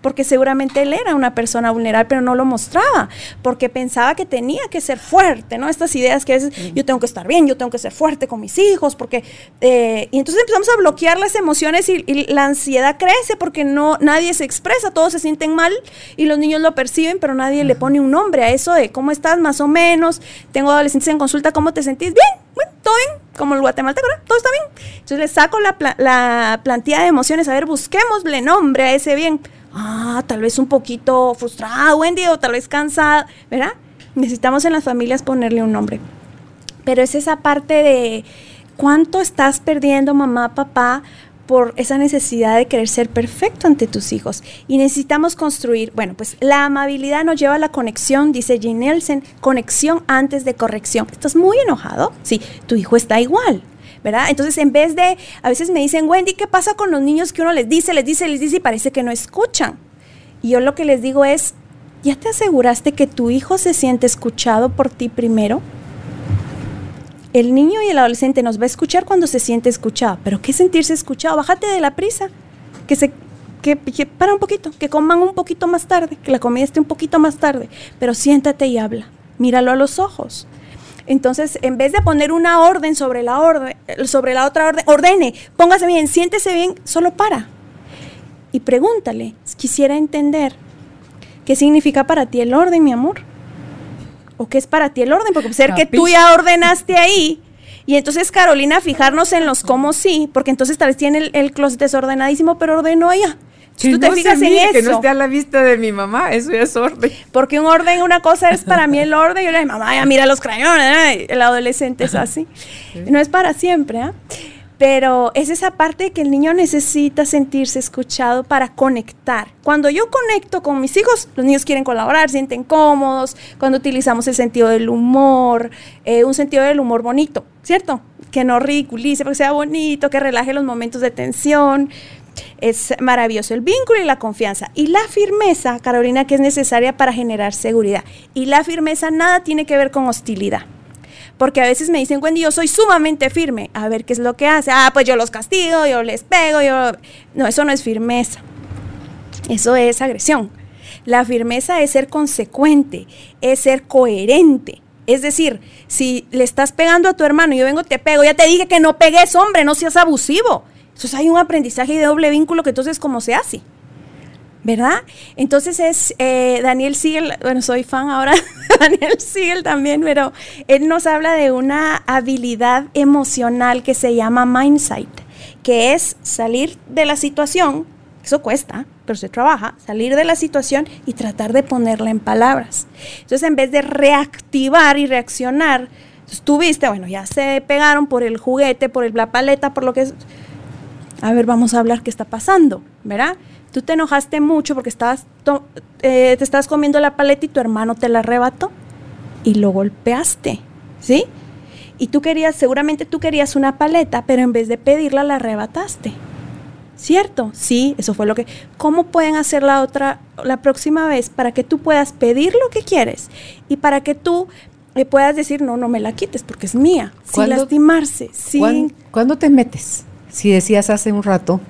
porque seguramente él era una persona vulnerable, pero no lo mostraba, porque pensaba que tenía que ser fuerte, ¿no? Estas ideas que es, yo tengo que estar bien, yo tengo que ser fuerte con mis hijos, porque... Eh, y entonces empezamos a bloquear las emociones y, la ansiedad crece porque no, nadie se expresa, todos se sienten mal y los niños lo perciben, pero nadie le pone un nombre a eso de cómo estás más o menos, tengo adolescentes en consulta, ¿cómo te sentís? Bien, bueno, todo bien, como el guatemalteco, todo está bien. Entonces le saco la, la plantilla de emociones, a ver, busquémosle nombre a ese bien ah, tal vez un poquito frustrada, Wendy, o tal vez cansada, ¿verdad? Necesitamos en las familias ponerle un nombre. Pero es esa parte de cuánto estás perdiendo, mamá, papá, por esa necesidad de querer ser perfecto ante tus hijos. Y necesitamos construir, bueno, pues la amabilidad nos lleva a la conexión, dice Jean Nelson, conexión antes de corrección. ¿Estás muy enojado? Sí, tu hijo está igual. ¿verdad? Entonces, en vez de, a veces me dicen, Wendy, ¿qué pasa con los niños que uno les dice, les dice, les dice y parece que no escuchan? Y yo lo que les digo es, ¿ya te aseguraste que tu hijo se siente escuchado por ti primero? El niño y el adolescente nos va a escuchar cuando se siente escuchado, pero ¿qué sentirse escuchado? Bájate de la prisa, que se que, para un poquito, que coman un poquito más tarde, que la comida esté un poquito más tarde, pero siéntate y habla, míralo a los ojos. Entonces, en vez de poner una orden sobre la orden, sobre la otra orden, ordene, póngase bien, siéntese bien, solo para. Y pregúntale, quisiera entender qué significa para ti el orden, mi amor. ¿O qué es para ti el orden? Porque puede ser que tú ya ordenaste ahí. Y entonces, Carolina, fijarnos en los cómo sí, porque entonces tal vez tiene el, el closet desordenadísimo, pero ordenó ella. Si tú te fijas en eso. Que no esté a la vista de mi mamá, eso ya es orden. Porque un orden, una cosa es para mí el orden, y yo le digo, mamá, ya mira los crayones, el adolescente es así. No es para siempre, ¿ah? Pero es esa parte que el niño necesita sentirse escuchado para conectar. Cuando yo conecto con mis hijos, los niños quieren colaborar, sienten cómodos, cuando utilizamos el sentido del humor, eh, un sentido del humor bonito, ¿cierto? Que no ridiculice, porque sea bonito, que relaje los momentos de tensión. Es maravilloso el vínculo y la confianza. Y la firmeza, Carolina, que es necesaria para generar seguridad. Y la firmeza nada tiene que ver con hostilidad. Porque a veces me dicen, Wendy, yo soy sumamente firme. A ver qué es lo que hace. Ah, pues yo los castigo, yo les pego, yo... No, eso no es firmeza. Eso es agresión. La firmeza es ser consecuente, es ser coherente Es decir, si le estás pegando a tu hermano yo vengo te pego, ya te dije que no pegues, hombre, no seas abusivo. Entonces hay un aprendizaje de doble vínculo que entonces, ¿cómo se hace? ¿Verdad? Entonces es eh, Daniel Siegel, bueno, soy fan ahora Daniel Siegel también, pero él nos habla de una habilidad emocional que se llama mindsight, que es salir de la situación, eso cuesta, pero se trabaja, salir de la situación y tratar de ponerla en palabras. Entonces, en vez de reactivar y reaccionar, tú viste, bueno, ya se pegaron por el juguete, por la paleta, por lo que es... A ver, vamos a hablar qué está pasando, ¿verdad? Tú te enojaste mucho porque estabas eh, te estabas comiendo la paleta y tu hermano te la arrebató y lo golpeaste, ¿sí? Y tú querías, seguramente tú querías una paleta, pero en vez de pedirla la arrebataste. ¿Cierto? Sí, eso fue lo que... ¿Cómo pueden hacer la otra, la próxima vez para que tú puedas pedir lo que quieres y para que tú eh, puedas decir, no, no me la quites porque es mía, sin lastimarse, sin... ¿Cuándo te metes? Si decías hace un rato,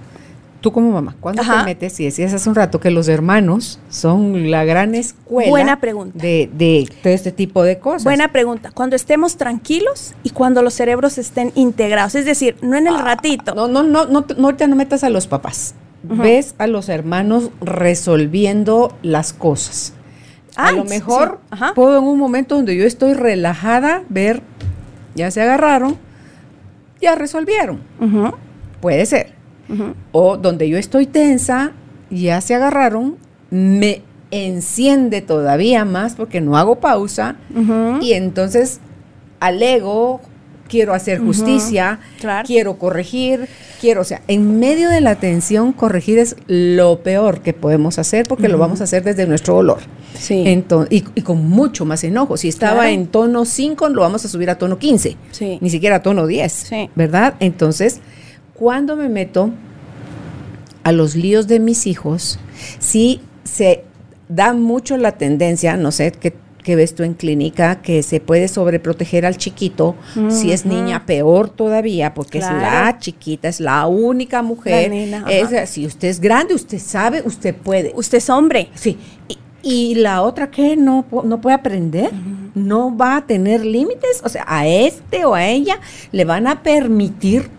tú como mamá, ¿cuándo te metes? Y decías hace un rato que los hermanos son la gran escuela Buena pregunta. De, de, este tipo de cosas. Buena pregunta. Cuando estemos tranquilos y cuando los cerebros estén integrados, es decir, no en el ah, ratito. No, no, no, no, no, no metas a los papás. Ves a los hermanos resolviendo las cosas. a lo mejor puedo en un momento donde yo estoy relajada ver, ya se agarraron, ya resolvieron. Puede ser o donde yo estoy tensa, ya se agarraron, me enciende todavía más porque no hago pausa. Y entonces alego, quiero hacer justicia, quiero corregir, quiero, o sea, en medio de la tensión, corregir es lo peor que podemos hacer porque lo vamos a hacer desde nuestro dolor. Sí. y, con mucho más enojo. Si estaba en tono 5, lo vamos a subir a tono 15, ni siquiera a tono 10, ¿verdad? Entonces, cuando me meto a los líos de mis hijos, sí se da mucho la tendencia, no sé, qué ves tú en clínica, que se puede sobreproteger al chiquito. Si es niña, peor todavía, porque es la chiquita, es la única mujer. si usted es grande, usted sabe, usted puede. Usted es hombre. Sí. Y, la otra que no, no puede aprender, no va a tener límites. O sea, a este o a ella le van a permitir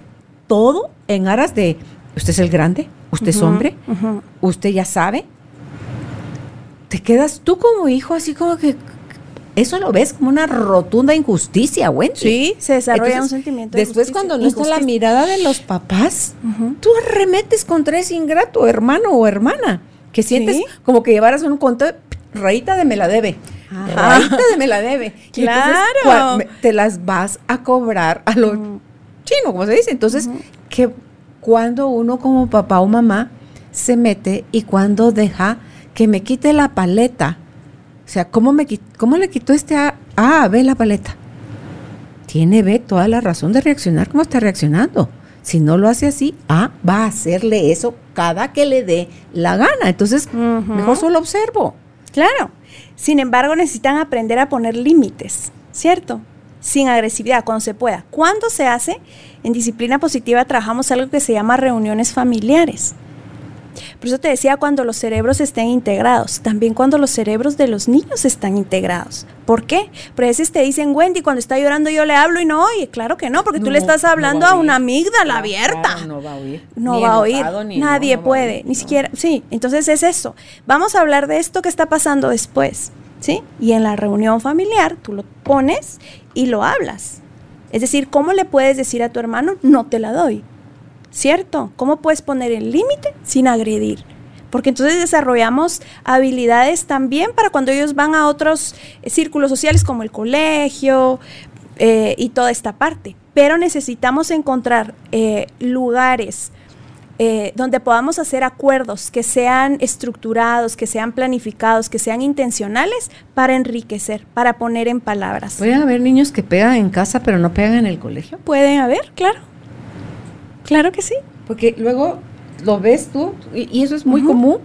todo en aras de, usted es el grande, usted es hombre, usted ya sabe. Te quedas tú como hijo así como que eso lo ves como una rotunda injusticia, güey. Sí, se desarrolla un sentimiento. después, cuando no está la mirada de los papás, tú arremetes contra ese ingrato hermano o hermana, que sientes como que llevaras un conto de rayita de me la debe. Rayita de me la debe. claro. te las vas a cobrar a lo chino, como se dice. Entonces, que cuando uno como papá o mamá se mete y cuando deja que me quite la paleta. O sea, ¿cómo, me, cómo le quitó este A? Ah, ve la paleta. Tiene B toda la razón de reaccionar como está reaccionando. Si no lo hace así, A va a hacerle eso cada que le dé la gana. Entonces, mejor solo observo. Claro. Sin embargo, necesitan aprender a poner límites, ¿cierto? Sin agresividad, cuando se pueda. ¿Cuándo se hace? En disciplina positiva trabajamos algo que se llama reuniones familiares. Por eso te decía cuando los cerebros estén integrados, también cuando los cerebros de los niños están integrados. ¿Por qué? Porque a veces te dicen, Wendy, cuando está llorando yo le hablo y no oye. Claro que no, porque tú le estás hablando a, una amígdala abierta. no va a oír. No va a oír. Nadie puede, ni siquiera. Sí, entonces es eso. Vamos a hablar de esto que está pasando después. ¿Sí? Y en la reunión familiar tú lo pones y lo hablas. Es decir, ¿cómo le puedes decir a tu hermano, no te la doy? ¿Cierto? ¿Cómo puedes poner el límite sin agredir? Porque entonces desarrollamos habilidades también para cuando ellos van a otros círculos sociales como el colegio eh, y toda esta parte. Pero necesitamos encontrar eh, lugares eh, donde podamos hacer acuerdos que sean estructurados, que sean planificados, que sean intencionales para enriquecer, para poner en palabras. ¿Pueden haber niños que pegan en casa pero no pegan en el colegio? Pueden haber, claro. Claro que sí. Porque luego lo ves tú y, eso es muy común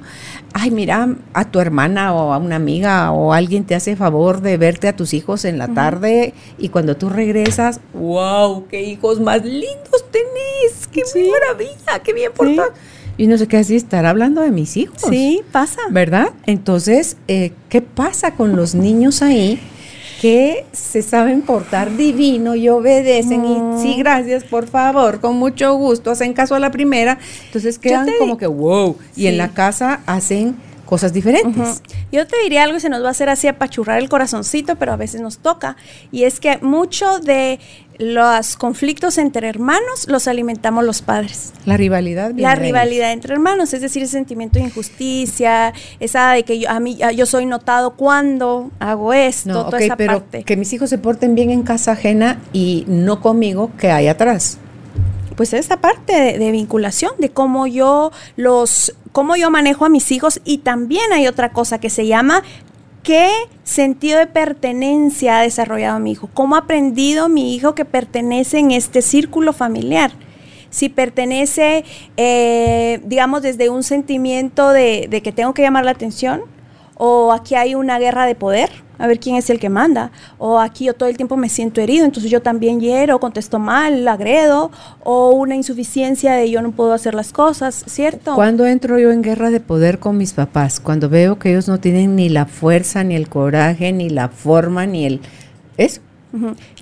ay, mira, a tu hermana o a una amiga o alguien te hace favor de verte a tus hijos en la tarde y cuando tú regresas, wow, qué hijos más lindos tenés, qué maravilla, qué bien portado. Y no sé qué así estar hablando de mis hijos. Sí, pasa. ¿Verdad? Entonces, eh, ¿qué pasa con los niños ahí? Que se saben portar divino y obedecen y Mm. sí, gracias, por favor, con mucho gusto, hacen caso a la primera, entonces quedan te como que wow, y en la casa hacen cosas diferentes. Yo te diría algo y se nos va a hacer así apachurrar el corazoncito, pero a veces nos toca. Y es que mucho de los conflictos entre hermanos los alimentamos los padres. La rivalidad. La rivalidad entre hermanos, es decir, ese sentimiento de injusticia, esa de que yo, a mí, yo soy notado cuando hago esto, No, toda esa pero parte. que mis hijos se porten bien en casa ajena y no conmigo, que hay atrás? Pues esa parte de, de vinculación, de cómo yo los, cómo yo manejo a mis hijos y también hay otra cosa que se llama qué sentido de pertenencia ha desarrollado mi hijo, cómo ha aprendido mi hijo que pertenece en este círculo familiar. Si pertenece, eh, digamos, desde un sentimiento de, de que tengo que llamar la atención, o aquí hay una guerra de poder, a ver quién es el que manda, o aquí yo todo el tiempo me siento herido, entonces yo también hiero, contesto mal, agredo, o una insuficiencia de yo no puedo hacer las cosas, ¿cierto? Cuando entro yo en guerra de poder con mis papás? Cuando veo que ellos no tienen ni la fuerza, ni el coraje, ni la forma, ni el... Eso.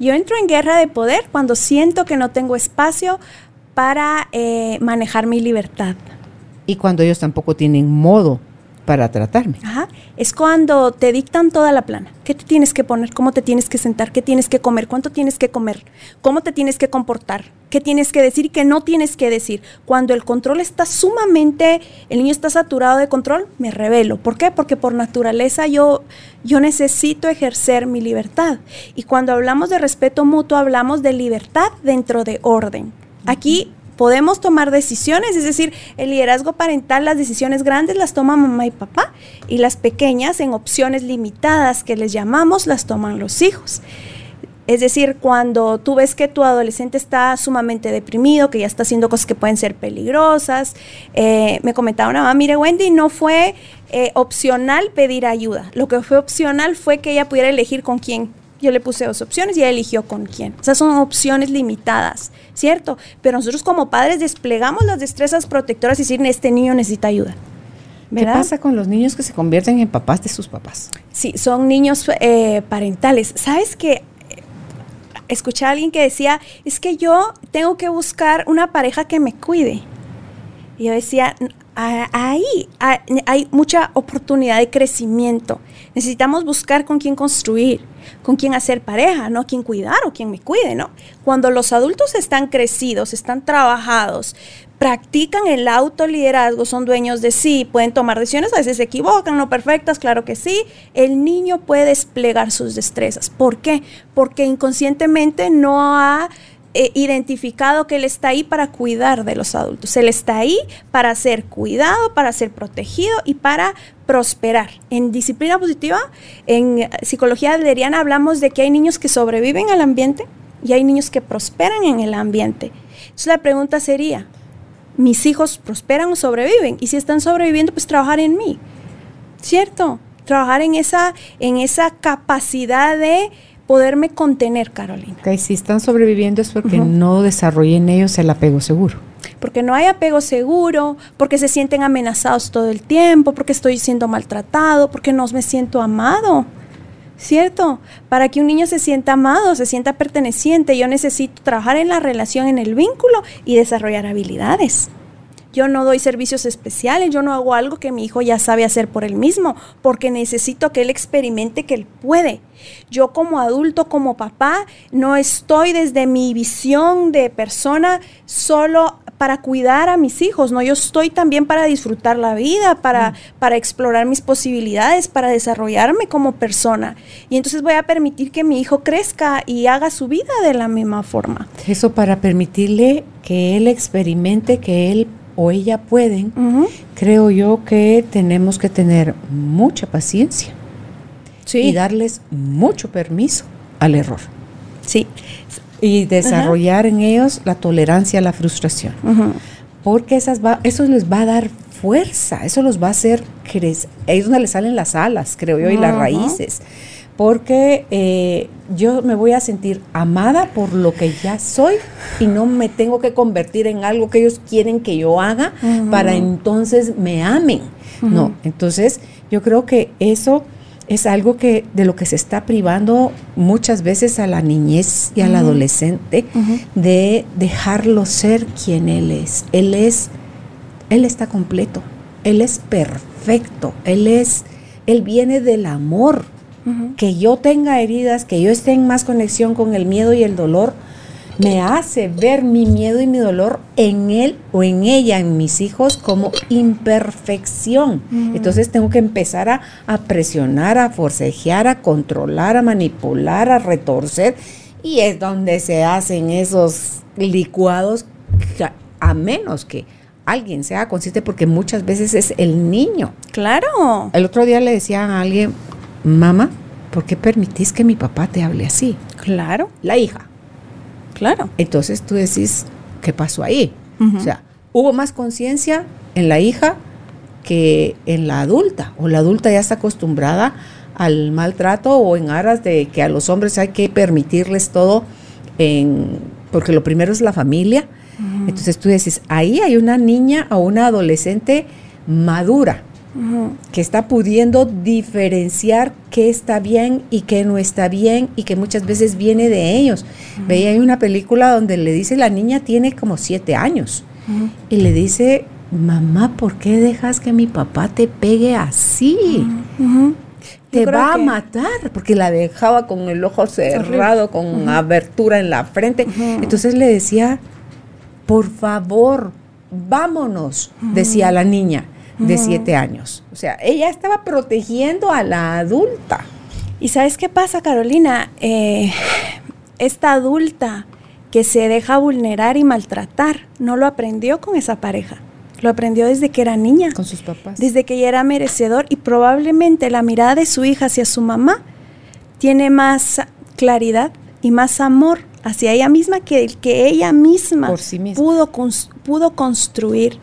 Yo entro en guerra de poder cuando siento que no tengo espacio para eh, manejar mi libertad. Y cuando ellos tampoco tienen modo para tratarme. Ajá. Es cuando te dictan toda la plana. ¿Qué te tienes que poner? ¿Cómo te tienes que sentar? ¿Qué tienes que comer? ¿Cuánto tienes que comer? ¿Cómo te tienes que comportar? ¿Qué tienes que decir y qué no tienes que decir? Cuando el control está sumamente, el niño está saturado de control, me revelo. ¿Por qué? Porque por naturaleza yo, yo necesito ejercer mi libertad. Y cuando hablamos de respeto mutuo, hablamos de libertad dentro de orden. Aquí podemos tomar decisiones, es decir, el liderazgo parental, las decisiones grandes las toma mamá y papá y las pequeñas en opciones limitadas que les llamamos las toman los hijos. Es decir, cuando tú ves que tu adolescente está sumamente deprimido, que ya está haciendo cosas que pueden ser peligrosas, eh, me comentaba una mamá, mire Wendy, no fue eh, opcional pedir ayuda, lo que fue opcional fue que ella pudiera elegir con quién yo le puse dos opciones y ella eligió con quién. O sea, son opciones limitadas, ¿cierto? Pero nosotros como padres desplegamos las destrezas protectoras y decir, este niño necesita ayuda. ¿Qué pasa con los niños que se convierten en papás de sus papás? Sí, son niños eh, parentales. ¿Sabes qué? Escuché a alguien que decía, es que yo tengo que buscar una pareja que me cuide. Y yo decía, "Ah, ahí ah, hay mucha oportunidad de crecimiento. Necesitamos buscar con quién construir, con quién hacer pareja, no quién cuidar o quién me cuide, ¿no? Cuando los adultos están crecidos, están trabajados, practican el autoliderazgo, son dueños de sí, pueden tomar decisiones, a veces se equivocan, no perfectas, claro que sí, el niño puede desplegar sus destrezas. ¿Por qué? Porque inconscientemente no ha eh, identificado que él está ahí para cuidar de los adultos. Él está ahí para ser cuidado, para ser protegido y para prosperar. En disciplina positiva, en eh, psicología adleriana hablamos de que hay niños que sobreviven al ambiente y hay niños que prosperan en el ambiente. Entonces la pregunta sería, ¿mis hijos prosperan o sobreviven? Y si están sobreviviendo, pues trabajar en mí. ¿Cierto? Trabajar en esa, en esa capacidad de poderme contener, Carolina. Que si están sobreviviendo es porque Ujú. no desarrollé en ellos el apego seguro. porque no hay apego seguro, porque se sienten amenazados todo el tiempo, porque estoy siendo maltratado, porque no me siento amado. ¿Cierto? Para que un niño se sienta amado, se sienta perteneciente, yo necesito trabajar en la relación, en el vínculo y desarrollar habilidades. Yo no doy servicios especiales, yo no hago algo que mi hijo ya sabe hacer por él mismo, porque necesito que él experimente que él puede. Yo como adulto, como papá, no estoy desde mi visión de persona solo para cuidar a mis hijos, no, yo estoy también para disfrutar la vida, para, para explorar mis posibilidades, para desarrollarme como persona. Y entonces voy a permitir que mi hijo crezca y haga su vida de la misma forma. Eso para permitirle que él experimente que él o ella pueden, creo yo que tenemos que tener mucha paciencia Sí, y darles mucho permiso al error sí. y desarrollar en ellos la tolerancia a la frustración. Porque esas va, eso les va a dar fuerza, eso los va a hacer crecer. Ahí es donde les salen las alas, creo yo, y las raíces. Porque eh, yo me voy a sentir amada por lo que ya soy y no me tengo que convertir en algo que ellos quieren que yo haga para entonces me amen. No, entonces yo creo que eso es algo que de lo que se está privando muchas veces a la niñez y al adolescente de dejarlo ser quien él es. Él es él está completo, él es perfecto, él es él viene del amor. Que yo tenga heridas, que yo esté en más conexión con el miedo y el dolor, me hace ver mi miedo y mi dolor en él o en ella, en mis hijos, como imperfección. Entonces tengo que empezar a, presionar, a forcejear, a controlar, a manipular, a retorcer. Y es donde se hacen esos licuados, a menos que alguien sea consciente, porque muchas veces es el niño. Claro. El otro día le decía a alguien, mamá, ¿por qué permitís que mi papá te hable así? Claro. La hija. Claro. Entonces tú decís, ¿qué pasó ahí? O sea, hubo más conciencia en la hija que en la adulta, o la adulta ya está acostumbrada al maltrato o en aras de que a los hombres hay que permitirles todo, en, porque lo primero es la familia. Entonces tú dices, ahí hay una niña o una adolescente madura, que está pudiendo diferenciar qué está bien y qué no está bien y que muchas veces viene de ellos. Veía una película donde le dice la niña tiene como siete años y le dice, mamá, ¿por qué dejas que mi papá te pegue así? Te va a matar, porque la dejaba con el ojo cerrado, con abertura en la frente. Entonces le decía, por favor, vámonos, decía la niña de siete años. O sea, ella estaba protegiendo a la adulta. ¿Y sabes qué pasa, Carolina? Eh, esta adulta que se deja vulnerar y maltratar no lo aprendió con esa pareja. Lo aprendió desde que era niña. Con sus papás. Desde que ella era merecedor y probablemente la mirada de su hija hacia su mamá tiene más claridad y más amor hacia ella misma que el que ella misma, Pudo, pudo construir.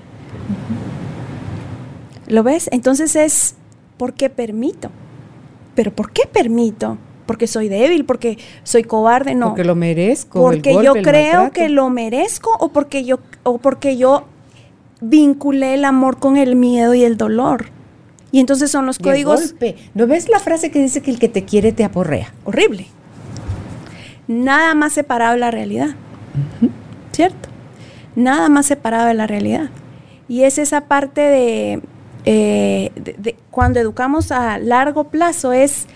¿Lo ves? Entonces es, ¿por qué permito? ¿Pero por qué permito? Porque soy débil, porque soy cobarde, no. Porque lo merezco. Porque yo creo que lo merezco o porque yo, o porque yo vinculé el amor con el miedo y el dolor. Y entonces son los códigos. ¿No ves la frase que dice que el que te quiere te aporrea? Horrible. Nada más separado de la realidad. ¿Cierto? Nada más separado de la realidad. Y es esa parte de, eh, cuando educamos a largo plazo es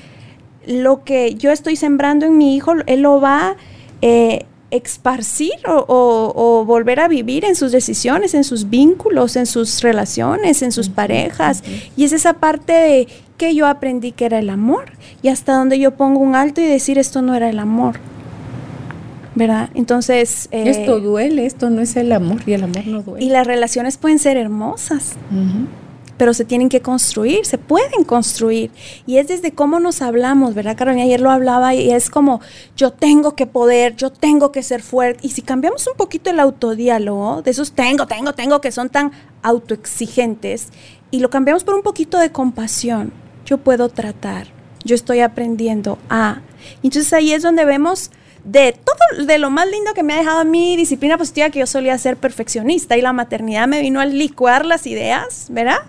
lo que yo estoy sembrando en mi hijo, él lo va a eh, esparcir o, volver a vivir en sus decisiones, en sus vínculos, en sus relaciones, en sus parejas. Y es esa parte de que yo aprendí que era el amor y hasta donde yo pongo un alto y decir esto no era el amor. ¿verdad? Entonces... Eh, esto duele, esto no es el amor y el amor no duele. Y las relaciones pueden ser hermosas pero se tienen que construir, se pueden construir. Y es desde cómo nos hablamos, ¿verdad, Carolina? Ayer lo hablaba y es como, yo tengo que poder, yo tengo que ser fuerte. Y si cambiamos un poquito el autodiálogo, de esos tengo, tengo, tengo, que son tan autoexigentes, y lo cambiamos por un poquito de compasión, yo puedo tratar, yo estoy aprendiendo a. Entonces ahí es donde vemos de todo, de lo más lindo que me ha dejado mi disciplina positiva, que yo solía ser perfeccionista y la maternidad me vino a licuar las ideas, ¿verdad?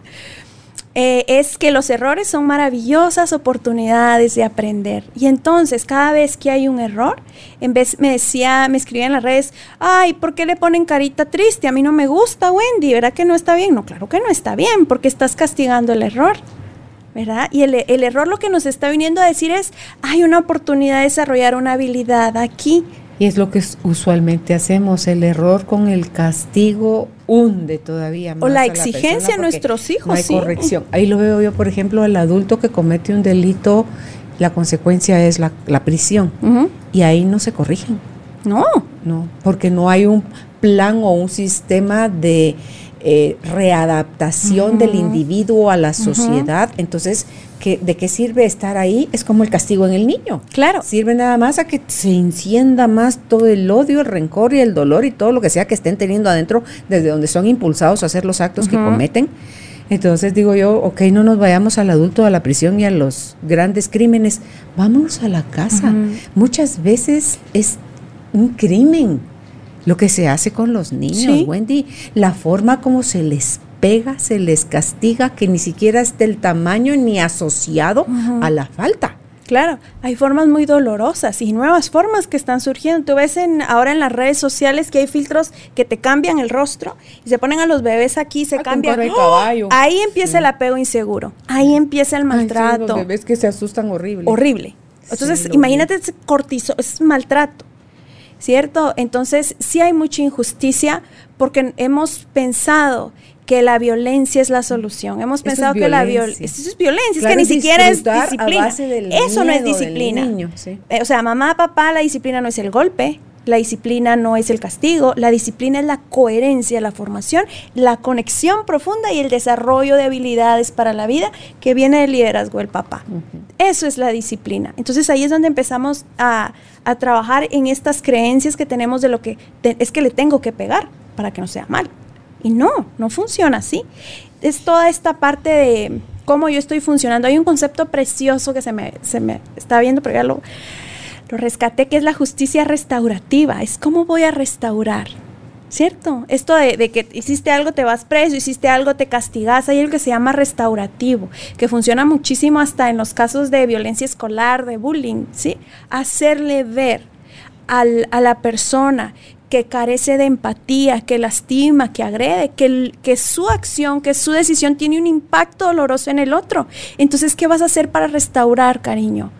Eh, es que los errores son maravillosas oportunidades de aprender. Y entonces, cada vez que hay un error, en vez me decía, me escribía en las redes, ay, ¿por qué le ponen carita triste? A mí no me gusta, Wendy, ¿verdad que no está bien? No, claro que no está bien, porque estás castigando el error. ¿Verdad? Y el, error lo que nos está viniendo a decir es, hay una oportunidad de desarrollar una habilidad aquí. Y es lo que usualmente hacemos, el error con el castigo hunde todavía más. O la exigencia a, nuestros hijos. No hay corrección. Ahí lo veo yo, por ejemplo, el adulto que comete un delito, la consecuencia es la, prisión. Y ahí no se corrigen. No. No, porque no hay un plan o un sistema de eh, readaptación del individuo a la sociedad. Entonces, ¿qué, ¿de qué sirve estar ahí? Es como el castigo en el niño. Claro. Sirve nada más a que se encienda más todo el odio, el rencor y el dolor y todo lo que sea que estén teniendo adentro, desde donde son impulsados a hacer los actos que cometen. Entonces digo yo, ok, no nos vayamos al adulto, a la prisión y a los grandes crímenes, vámonos a la casa. Muchas veces es un crimen lo que se hace con los niños, Wendy, la forma como se les pega, se les castiga, que ni siquiera es del tamaño ni asociado a la falta. Claro, hay formas muy dolorosas y nuevas formas que están surgiendo. Tú ves en, ahora en las redes sociales que hay filtros que te cambian el rostro y se ponen a los bebés aquí, se Ah, cambian. ¡Oh! Ahí empieza el apego inseguro, ahí empieza el Ay, sí, maltrato. los bebés que se asustan horrible. horrible. Entonces, Sí, imagínate ese cortisol, es maltrato, ¿cierto? Entonces, sí hay mucha injusticia porque hemos pensado que la violencia es la solución. Hemos Eso es pensado que la violencia. eso es violencia, es que ni siquiera es a disciplina. base del Eso no es del disciplina. niño, sí. Eh, o sea, mamá, papá, la disciplina no es el golpe, la disciplina no es el castigo, la disciplina es la coherencia, la formación, la conexión profunda y el desarrollo de habilidades para la vida que viene del liderazgo del papá. Eso es la disciplina. Entonces ahí es donde empezamos a, a trabajar en estas creencias que tenemos de lo que te- es que le tengo que pegar para que no sea mal. Y no, no funciona así. Es toda esta parte de cómo yo estoy funcionando. Hay un concepto precioso que se me, se me está viendo, pero ya lo, lo rescaté, que es la justicia restaurativa. Es cómo voy a restaurar. ¿Cierto? Esto de, que hiciste algo, te vas preso, hiciste algo, te castigas. Hay algo que se llama restaurativo, que funciona muchísimo hasta en los casos de violencia escolar, de bullying, ¿sí? Hacerle ver al- a la persona que carece de empatía, que lastima, que agrede, que, el- que su acción, que su decisión tiene un impacto doloroso en el otro. Entonces, ¿qué vas a hacer para restaurar, cariño?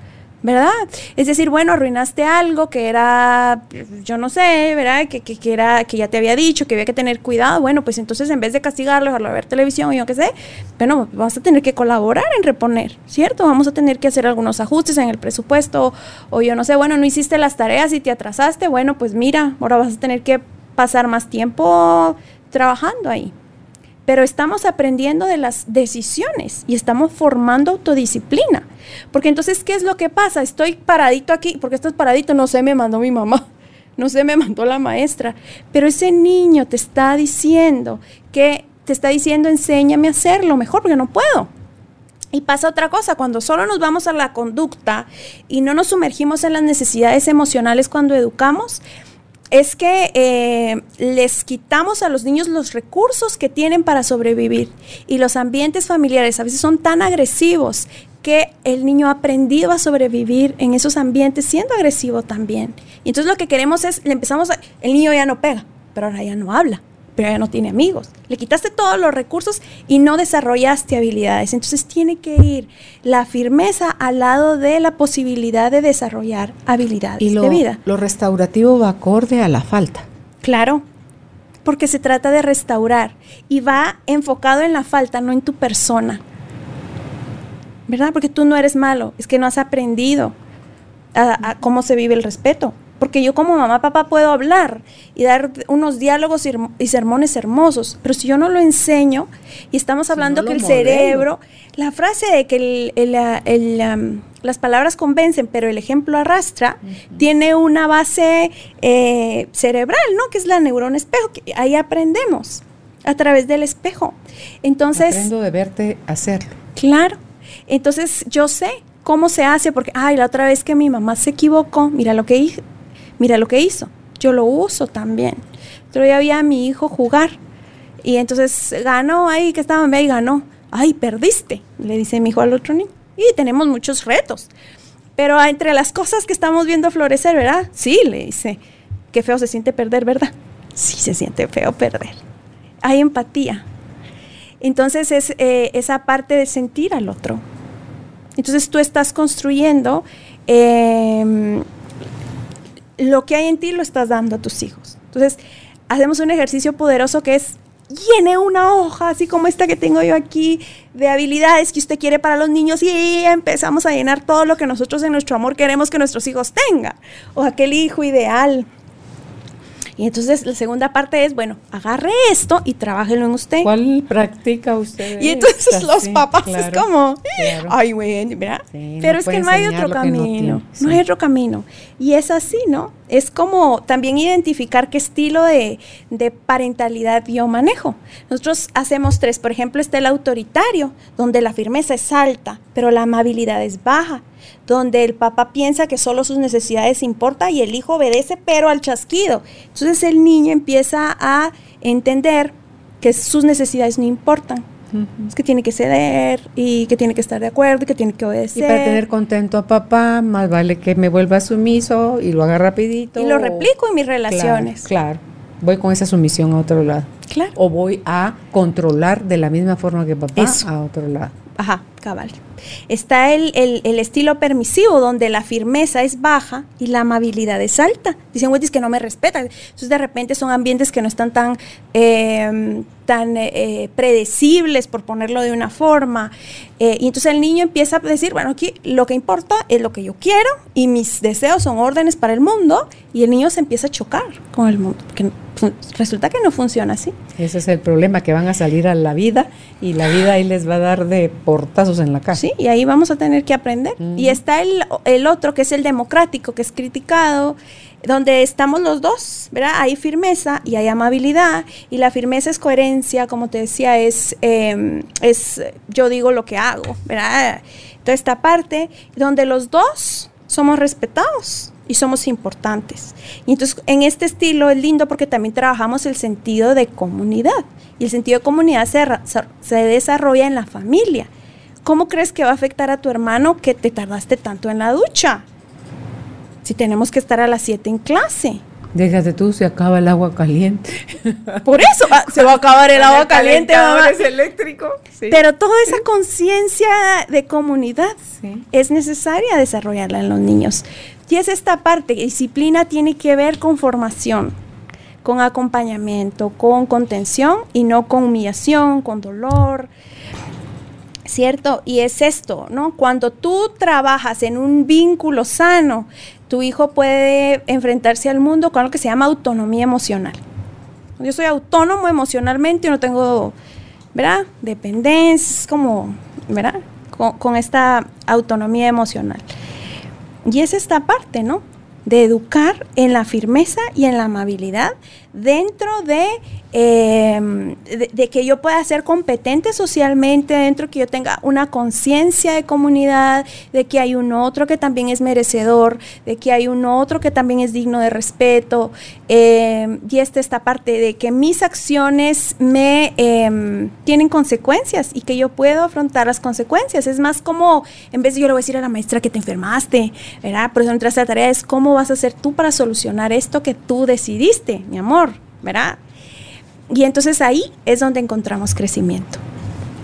¿Verdad? Es decir, bueno, arruinaste algo que era, yo no sé, ¿verdad? Que, que, que era, que ya te había dicho, que había que tener cuidado. Bueno, pues entonces en vez de castigarlo, dejarlo ver televisión, yo qué sé, bueno, vamos a tener que colaborar en reponer, ¿cierto? Vamos a tener que hacer algunos ajustes en el presupuesto, o yo no sé, bueno, no hiciste las tareas y te atrasaste, bueno, pues mira, ahora vas a tener que pasar más tiempo trabajando ahí pero estamos aprendiendo de las decisiones y estamos formando autodisciplina. Porque entonces, ¿qué es lo que pasa? Estoy paradito aquí, porque estás paradito, no sé, me mandó mi mamá, no sé, me mandó la maestra, pero ese niño te está diciendo que te está diciendo, enséñame a hacerlo mejor, porque no puedo. Y pasa otra cosa, cuando solo nos vamos a la conducta y no nos sumergimos en las necesidades emocionales cuando educamos, es que eh, les quitamos a los niños los recursos que tienen para sobrevivir. Y los ambientes familiares a veces son tan agresivos que el niño ha aprendido a sobrevivir en esos ambientes siendo agresivo también. Y entonces lo que queremos es, le empezamos a, el niño ya no pega, pero ahora ya no habla, pero ya no tiene amigos. Le quitaste todos los recursos y no desarrollaste habilidades. Entonces tiene que ir la firmeza al lado de la posibilidad de desarrollar habilidades Y lo, de vida. lo restaurativo va acorde a la falta. Claro, porque se trata de restaurar y va enfocado en la falta, no en tu persona. ¿Verdad? Porque tú no eres malo, es que no has aprendido a, a cómo se vive el respeto. Porque yo como mamá, papá puedo hablar y dar unos diálogos y, sermones hermosos, pero si yo no lo enseño y estamos Si hablando no que el modelo. cerebro, la frase de que el- el, ah, el, am, las palabras convencen, pero el ejemplo arrastra, tiene una base eh, cerebral, ¿no? Que es la neurona espejo, que ahí aprendemos a través del espejo. Entonces, Aprendo de verte hacerlo. Claro. Entonces yo sé cómo se hace porque, ay, la otra vez que mi mamá se equivocó, mira lo que mira lo que hizo. Yo lo uso también. Otro día vi a mi hijo jugar y entonces ganó ahí que estaba y ganó. Ay, perdiste, le dice mi hijo al otro niño. Y tenemos muchos retos. Pero entre las cosas que estamos viendo florecer, ¿verdad? Sí, le dice. Qué feo se siente perder, ¿verdad? Sí, se siente feo perder. Hay empatía. Entonces es eh, esa parte de sentir al otro. Entonces tú estás construyendo eh, lo que hay en ti, lo estás dando a tus hijos. Entonces hacemos un ejercicio poderoso que es llene una hoja, así como esta que tengo yo aquí, de habilidades que usted quiere para los niños y empezamos a llenar todo lo que nosotros en nuestro amor queremos que nuestros hijos tengan. O aquel hijo ideal. Y entonces la segunda parte es, bueno, agarre esto y trabájelo en usted. ¿Cuál practica usted? Y entonces esta? los Sí, papás claro, es como, claro. ay, güey, ¿verdad? Sí, Pero no es que no hay otro no camino, no, tiene, hay otro camino. Y es así, ¿no? Es como también identificar qué estilo de, parentalidad yo manejo. Nosotros hacemos tres, por ejemplo, está el autoritario, donde la firmeza es alta, pero la amabilidad es baja, donde el papá piensa que solo sus necesidades importan y el hijo obedece, pero al chasquido. Entonces el niño empieza a entender que sus necesidades no importan. Es que tiene que ceder y que tiene que estar de acuerdo y que tiene que obedecer. Y para tener contento a papá, más vale que me vuelva sumiso y lo haga rapidito. Y lo replico en mis relaciones. Claro, voy con esa sumisión a otro lado. Claro. O voy a controlar de la misma forma que papá a otro lado. Ajá, cabal. Está el, el, estilo permisivo, donde la firmeza es baja y la amabilidad es alta. Dicen, güey, que no me respetan. Entonces, de repente son ambientes que no están tan, em, tan eh, predecibles, por ponerlo de una forma. Eh, y entonces el niño empieza a decir, bueno, aquí lo que importa es lo que yo quiero y mis deseos son órdenes para el mundo. Y el niño se empieza a chocar con el mundo. Porque resulta que no funciona así. Ese es el problema, que van a salir a la vida y la vida ahí les va a dar de portazos en la casa. Sí, y ahí vamos a tener que aprender. Y está el, el, otro, que es el democrático, que es criticado, donde estamos los dos, ¿verdad? Hay firmeza y hay amabilidad, y la firmeza es coherencia, como te decía, es, em, es yo digo lo que hago, ¿verdad? Toda esta parte donde los dos somos respetados y somos importantes. Y entonces en este estilo es lindo porque también trabajamos el sentido de comunidad. Y el sentido de comunidad se, se desarrolla en la familia. ¿Cómo crees que va a afectar a tu hermano que te tardaste tanto en la ducha? Si tenemos que estar a las 7 en clase. Déjate tú, se acaba el agua caliente. Por eso ah, se va a acabar el agua caliente, mamá. es eléctrico. Pero toda esa conciencia de comunidad es necesaria desarrollarla en los niños. Y es esta parte, disciplina tiene que ver con formación, con acompañamiento, con contención y no con humillación, con dolor. ¿Cierto? Y es esto, ¿no? Cuando tú trabajas en un vínculo sano, tu hijo puede enfrentarse al mundo con lo que se llama autonomía emocional. Yo soy autónomo emocionalmente, y no tengo, ¿verdad? Dependencia, como, ¿verdad? con esta autonomía emocional. Y es esta parte, ¿no? De educar en la firmeza y en la amabilidad dentro em, de, de, que yo pueda ser competente socialmente, dentro que yo tenga una conciencia de comunidad, de que hay un otro que también es merecedor, de que hay un otro que también es digno de respeto. Em, y esta, esta parte de que mis acciones me em, tienen consecuencias y que yo puedo afrontar las consecuencias. Es más como, en vez de yo le voy a decir a la maestra que te enfermaste, ¿verdad? Por eso entraste a la tarea, es cómo vas a hacer tú para solucionar esto que tú decidiste, mi amor. ¿Verdad? Y entonces ahí es donde encontramos crecimiento.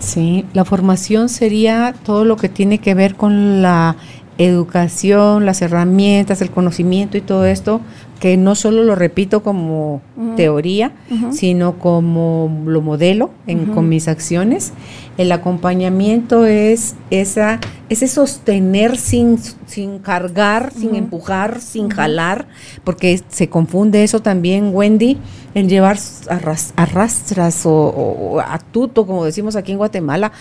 Sí, la formación sería todo lo que tiene que ver con la educación, las herramientas, el conocimiento y todo esto, que no solo lo repito como teoría, sino como lo modelo en, con mis acciones. El acompañamiento es esa, ese sostener sin, sin cargar, sin empujar, sin jalar, porque se confunde eso también, Wendy, en llevar arrastras o, o, atuto, como decimos aquí en Guatemala,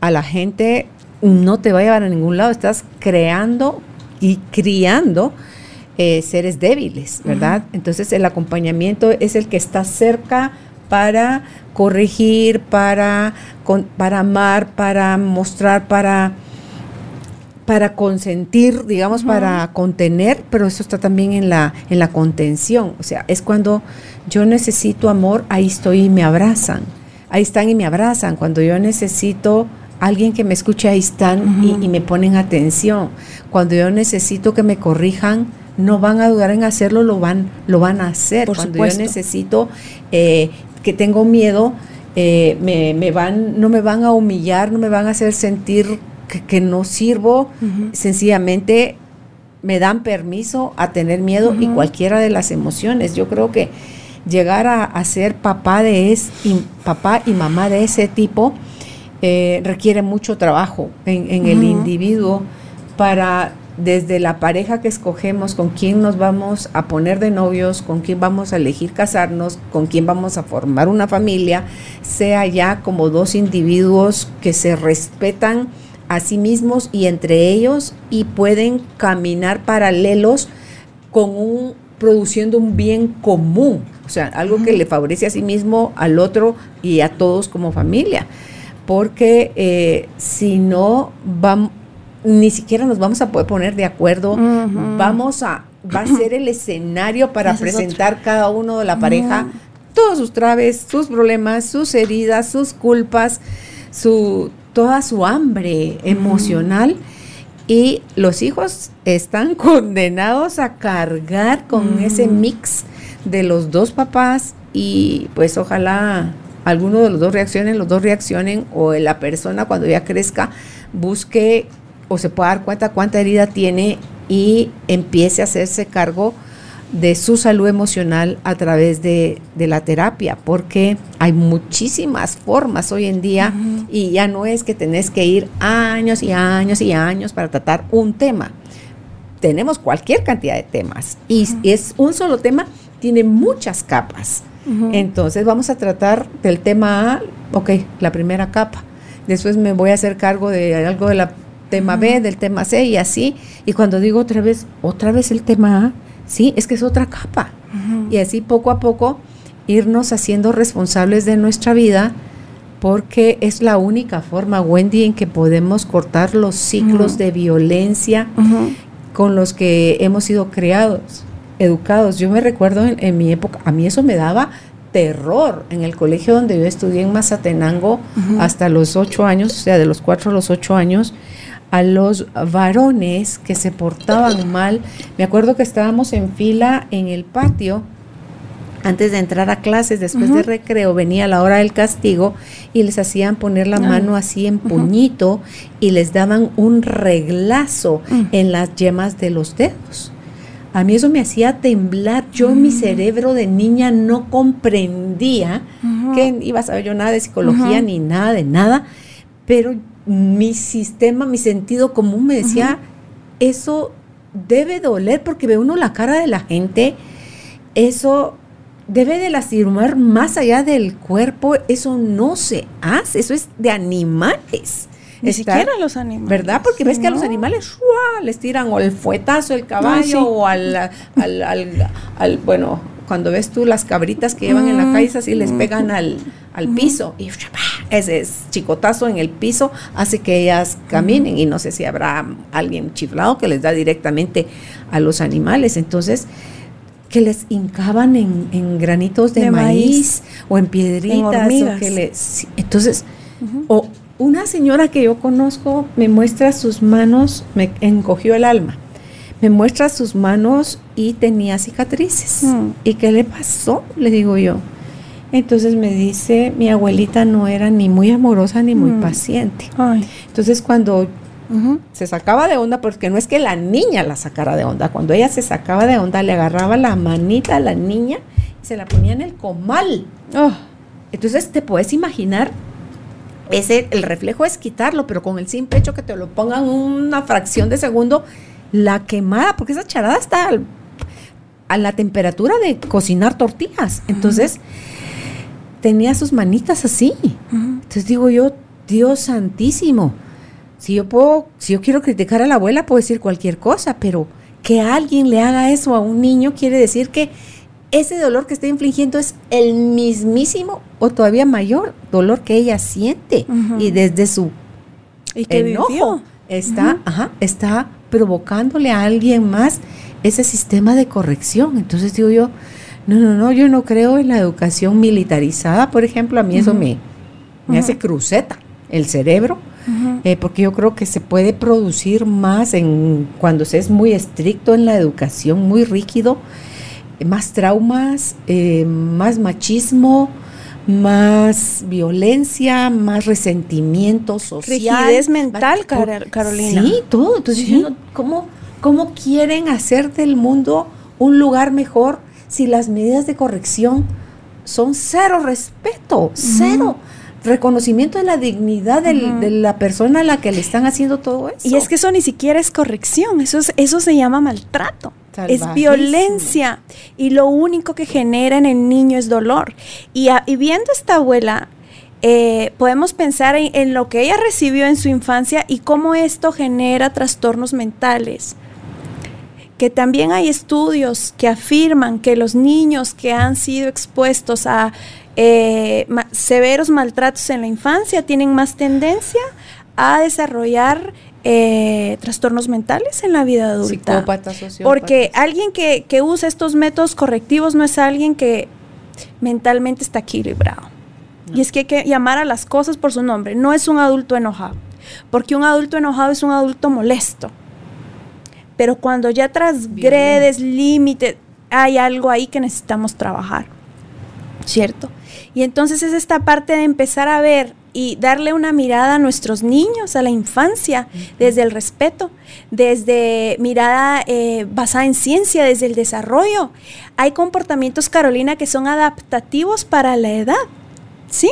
a la gente. No te va a llevar a ningún lado, estás creando y criando eh, seres débiles, ¿verdad? Entonces el acompañamiento es el que está cerca para corregir, para, para amar, para mostrar, para, para consentir, digamos, para contener, pero eso está también en la, en la contención. O sea, es cuando yo necesito amor, ahí estoy y me abrazan. Ahí están y me abrazan. Cuando yo necesito alguien que me escuche, ahí están y, me ponen atención. Cuando yo necesito que me corrijan, no van a dudar en hacerlo, lo van, lo van a hacer. Cuando yo necesito eh, que tengo miedo, eh, me, van, no me van a humillar, no me van a hacer sentir que, no sirvo, sencillamente me dan permiso a tener miedo y cualquiera de las emociones. Yo creo que llegar a, ser papá de es, y, papá y mamá de ese tipo, eh, requiere mucho trabajo en, el individuo para desde la pareja que escogemos, con quién nos vamos a poner de novios, con quién vamos a elegir casarnos, con quién vamos a formar una familia, sea ya como dos individuos que se respetan a sí mismos y entre ellos y pueden caminar paralelos con un produciendo un bien común, o sea, algo que le favorece a sí mismo, al otro y a todos como familia. Porque eh, si no, vamos, ni siquiera nos vamos a poder poner de acuerdo, vamos a, va a ser el escenario para presentar cada uno de la pareja todos sus traves, sus problemas, sus heridas, sus culpas, su, toda su hambre emocional. Y los hijos están condenados a cargar con ese mix de los dos papás y pues ojalá alguno de los dos reaccionen, los dos reaccionen o la persona cuando ya crezca busque o se pueda dar cuenta cuánta herida tiene y empiece a hacerse cargo de su salud emocional a través de, la terapia, porque hay muchísimas formas hoy en día y ya no es que tenés que ir años y años y años para tratar un tema. Tenemos cualquier cantidad de temas y es un solo tema, tiene muchas capas. Entonces vamos a tratar del tema A, ok, la primera capa. Después me voy a hacer cargo de algo del tema B, del tema C y así. Y cuando digo otra vez, otra vez el tema A, sí, es que es otra capa. Y así poco a poco irnos haciendo responsables de nuestra vida porque es la única forma, Wendy, en que podemos cortar los ciclos de violencia con los que hemos sido creados educados. Yo me recuerdo en, mi época, a mí eso me daba terror. En el colegio donde yo estudié en Mazatenango hasta los ocho años, o sea, de los cuatro a los ocho años, a los varones que se portaban mal. Me acuerdo que estábamos en fila en el patio antes de entrar a clases, después de recreo, venía la hora del castigo y les hacían poner la mano así en puñito y les daban un reglazo mm. en las yemas de los dedos. A mí eso me hacía temblar. Yo, mi mm. cerebro de niña no comprendía que iba a saber yo nada de psicología ni nada de nada, pero mi sistema, mi sentido común me decía, eso debe doler porque ve uno la cara de la gente, eso debe de lastimar más allá del cuerpo, eso no se hace, eso es de animales. Ni siquiera los animales. ¿Verdad? Porque ves que a los animales les tiran o el fuetazo el caballo o al, al, bueno, cuando ves tú las cabritas que llevan en la calle, así les pegan al, piso y ese chicotazo en el piso hace que ellas caminen y no sé si habrá alguien chiflado que les da directamente a los animales. Entonces, que les hincaban en, granitos de, maíz, o en piedritas. o que les, entonces, o, una señora que yo conozco me muestra sus manos, me encogió el alma. Me muestra sus manos y tenía cicatrices. Mm. ¿Y qué le pasó? Le digo yo. Entonces me dice, mi abuelita no era ni muy amorosa ni muy mm. paciente. Entonces cuando se sacaba de onda, porque no es que la niña la sacara de onda, cuando ella se sacaba de onda, le agarraba la manita a la niña y se la ponía en el comal. Oh. Entonces te puedes imaginar ese, el reflejo es quitarlo, pero con el simple hecho que te lo pongan una fracción de segundo, la quemada, porque esa charada está a la temperatura de cocinar tortillas. Entonces, tenía sus manitas así. Entonces digo yo, Dios santísimo, si yo puedo, si yo quiero criticar a la abuela, puedo decir cualquier cosa, pero que alguien le haga eso a un niño quiere decir que ese dolor que está infligiendo es el mismísimo o todavía mayor dolor que ella siente. Y desde su ¿Y enojo está, está provocándole a alguien más ese sistema de corrección. Entonces digo yo, no, no, no, yo no creo en la educación militarizada, por ejemplo, a mí eso me, me hace cruceta el cerebro, eh, porque yo creo que se puede producir más en cuando se es muy estricto en la educación, muy rígido, más traumas, eh, más machismo, más violencia, más resentimiento social. Rigidez mental, Carolina. Sí, todo. Entonces, ¿cómo, ¿cómo quieren hacer del mundo un lugar mejor si las medidas de corrección son cero respeto, cero? reconocimiento de la dignidad de la persona a la que le están haciendo todo eso. Y es que eso ni siquiera es corrección, eso, es, eso se llama maltrato. Es violencia y lo único que genera en el niño es dolor. Y, viendo esta abuela, eh, podemos pensar en, lo que ella recibió en su infancia y cómo esto genera trastornos mentales. Que también hay estudios que afirman que los niños que han sido expuestos a eh, severos maltratos en la infancia tienen más tendencia a desarrollar eh, trastornos mentales en la vida adulta. Porque alguien que, que, usa estos métodos correctivos no es alguien que mentalmente está equilibrado. Y es que hay que llamar a las cosas por su nombre. No es un adulto enojado, porque un adulto enojado es un adulto molesto. Pero cuando ya transgredes límites, hay algo ahí que necesitamos trabajar, ¿cierto? Y entonces es esta parte de empezar a ver y darle una mirada a nuestros niños, a la infancia, desde el respeto, desde mirada eh, basada en ciencia, desde el desarrollo. Hay comportamientos, Carolina, que son adaptativos para la edad, ¿sí?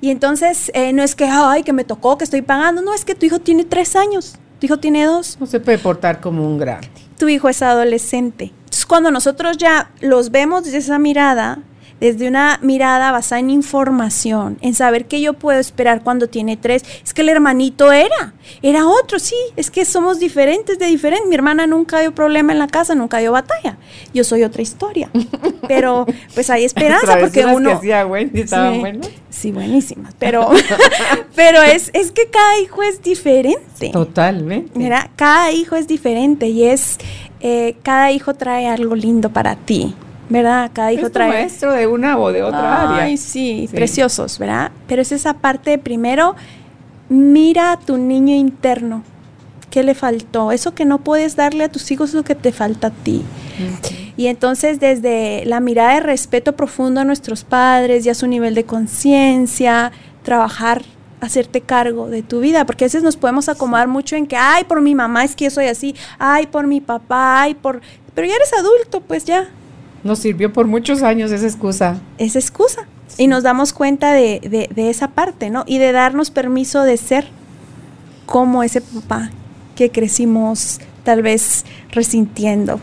Y entonces eh, no es que, ay, que me tocó, que estoy pagando, no, es que tu hijo tiene tres años, tu hijo tiene dos. No se puede portar como un grande. Tu hijo es adolescente. Entonces, cuando nosotros ya los vemos desde esa mirada, desde una mirada basada en información, en saber qué yo puedo esperar cuando tiene tres. Es que el hermanito era, era otro, sí, es que somos diferentes de diferentes. Mi hermana nunca dio problema en la casa, nunca dio batalla. Yo soy otra historia. Pero pues hay esperanza porque uno... Que Wendy estaban buenas. Sí, buenísimas. Pero, pero es, es que cada hijo es diferente. Totalmente. Mira, cada hijo es diferente y es, eh, cada hijo trae algo lindo para ti. ¿Verdad? Cada hijo trae. maestro de una o de otra área. Ay, sí, preciosos, ¿verdad? Pero es esa parte primero, mira a tu niño interno. ¿Qué le faltó? Eso que no puedes darle a tus hijos es lo que te falta a ti. Y entonces desde la mirada de respeto profundo a nuestros padres y a su nivel de conciencia, trabajar, hacerte cargo de tu vida, porque a veces nos podemos acomodar mucho en que, ay, por mi mamá es que yo soy así, ay, por mi papá, ay, por... Pero ya eres adulto, pues ya, nos sirvió por muchos años esa excusa. Esa excusa. Y nos damos cuenta de, esa parte, ¿no? Y de darnos permiso de ser como ese papá que crecimos tal vez resintiendo,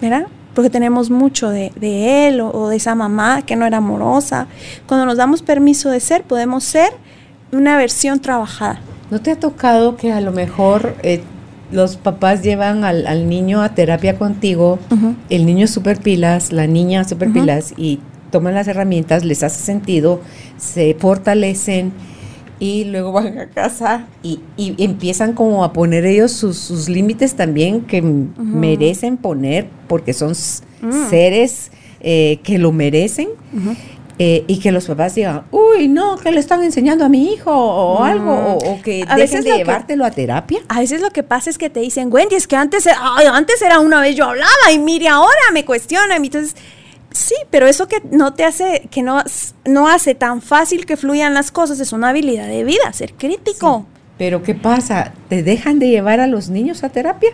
¿verdad? Porque tenemos mucho de, él o, de esa mamá que no era amorosa. Cuando nos damos permiso de ser, podemos ser una versión trabajada. ¿No te ha tocado que a lo mejor eh, los papás llevan al, niño a terapia contigo, el niño super pilas, la niña super pilas y toman las herramientas, les hace sentido, se fortalecen y luego van a casa y, empiezan como a poner ellos sus, límites también que merecen poner porque son mm. seres eh, que lo merecen. Eh, y que los papás digan, uy, no, que le están enseñando a mi hijo o algo, o, que a dejen de llevártelo a terapia. A veces lo que pasa es que te dicen, Wendy, es que antes, antes era una vez yo hablaba y mire ahora me cuestiona. Entonces, sí, pero eso que no te hace, que no, no hace tan fácil que fluyan las cosas es una habilidad de vida, ser crítico. Pero ¿qué pasa? ¿Te dejan de llevar a los niños a terapia?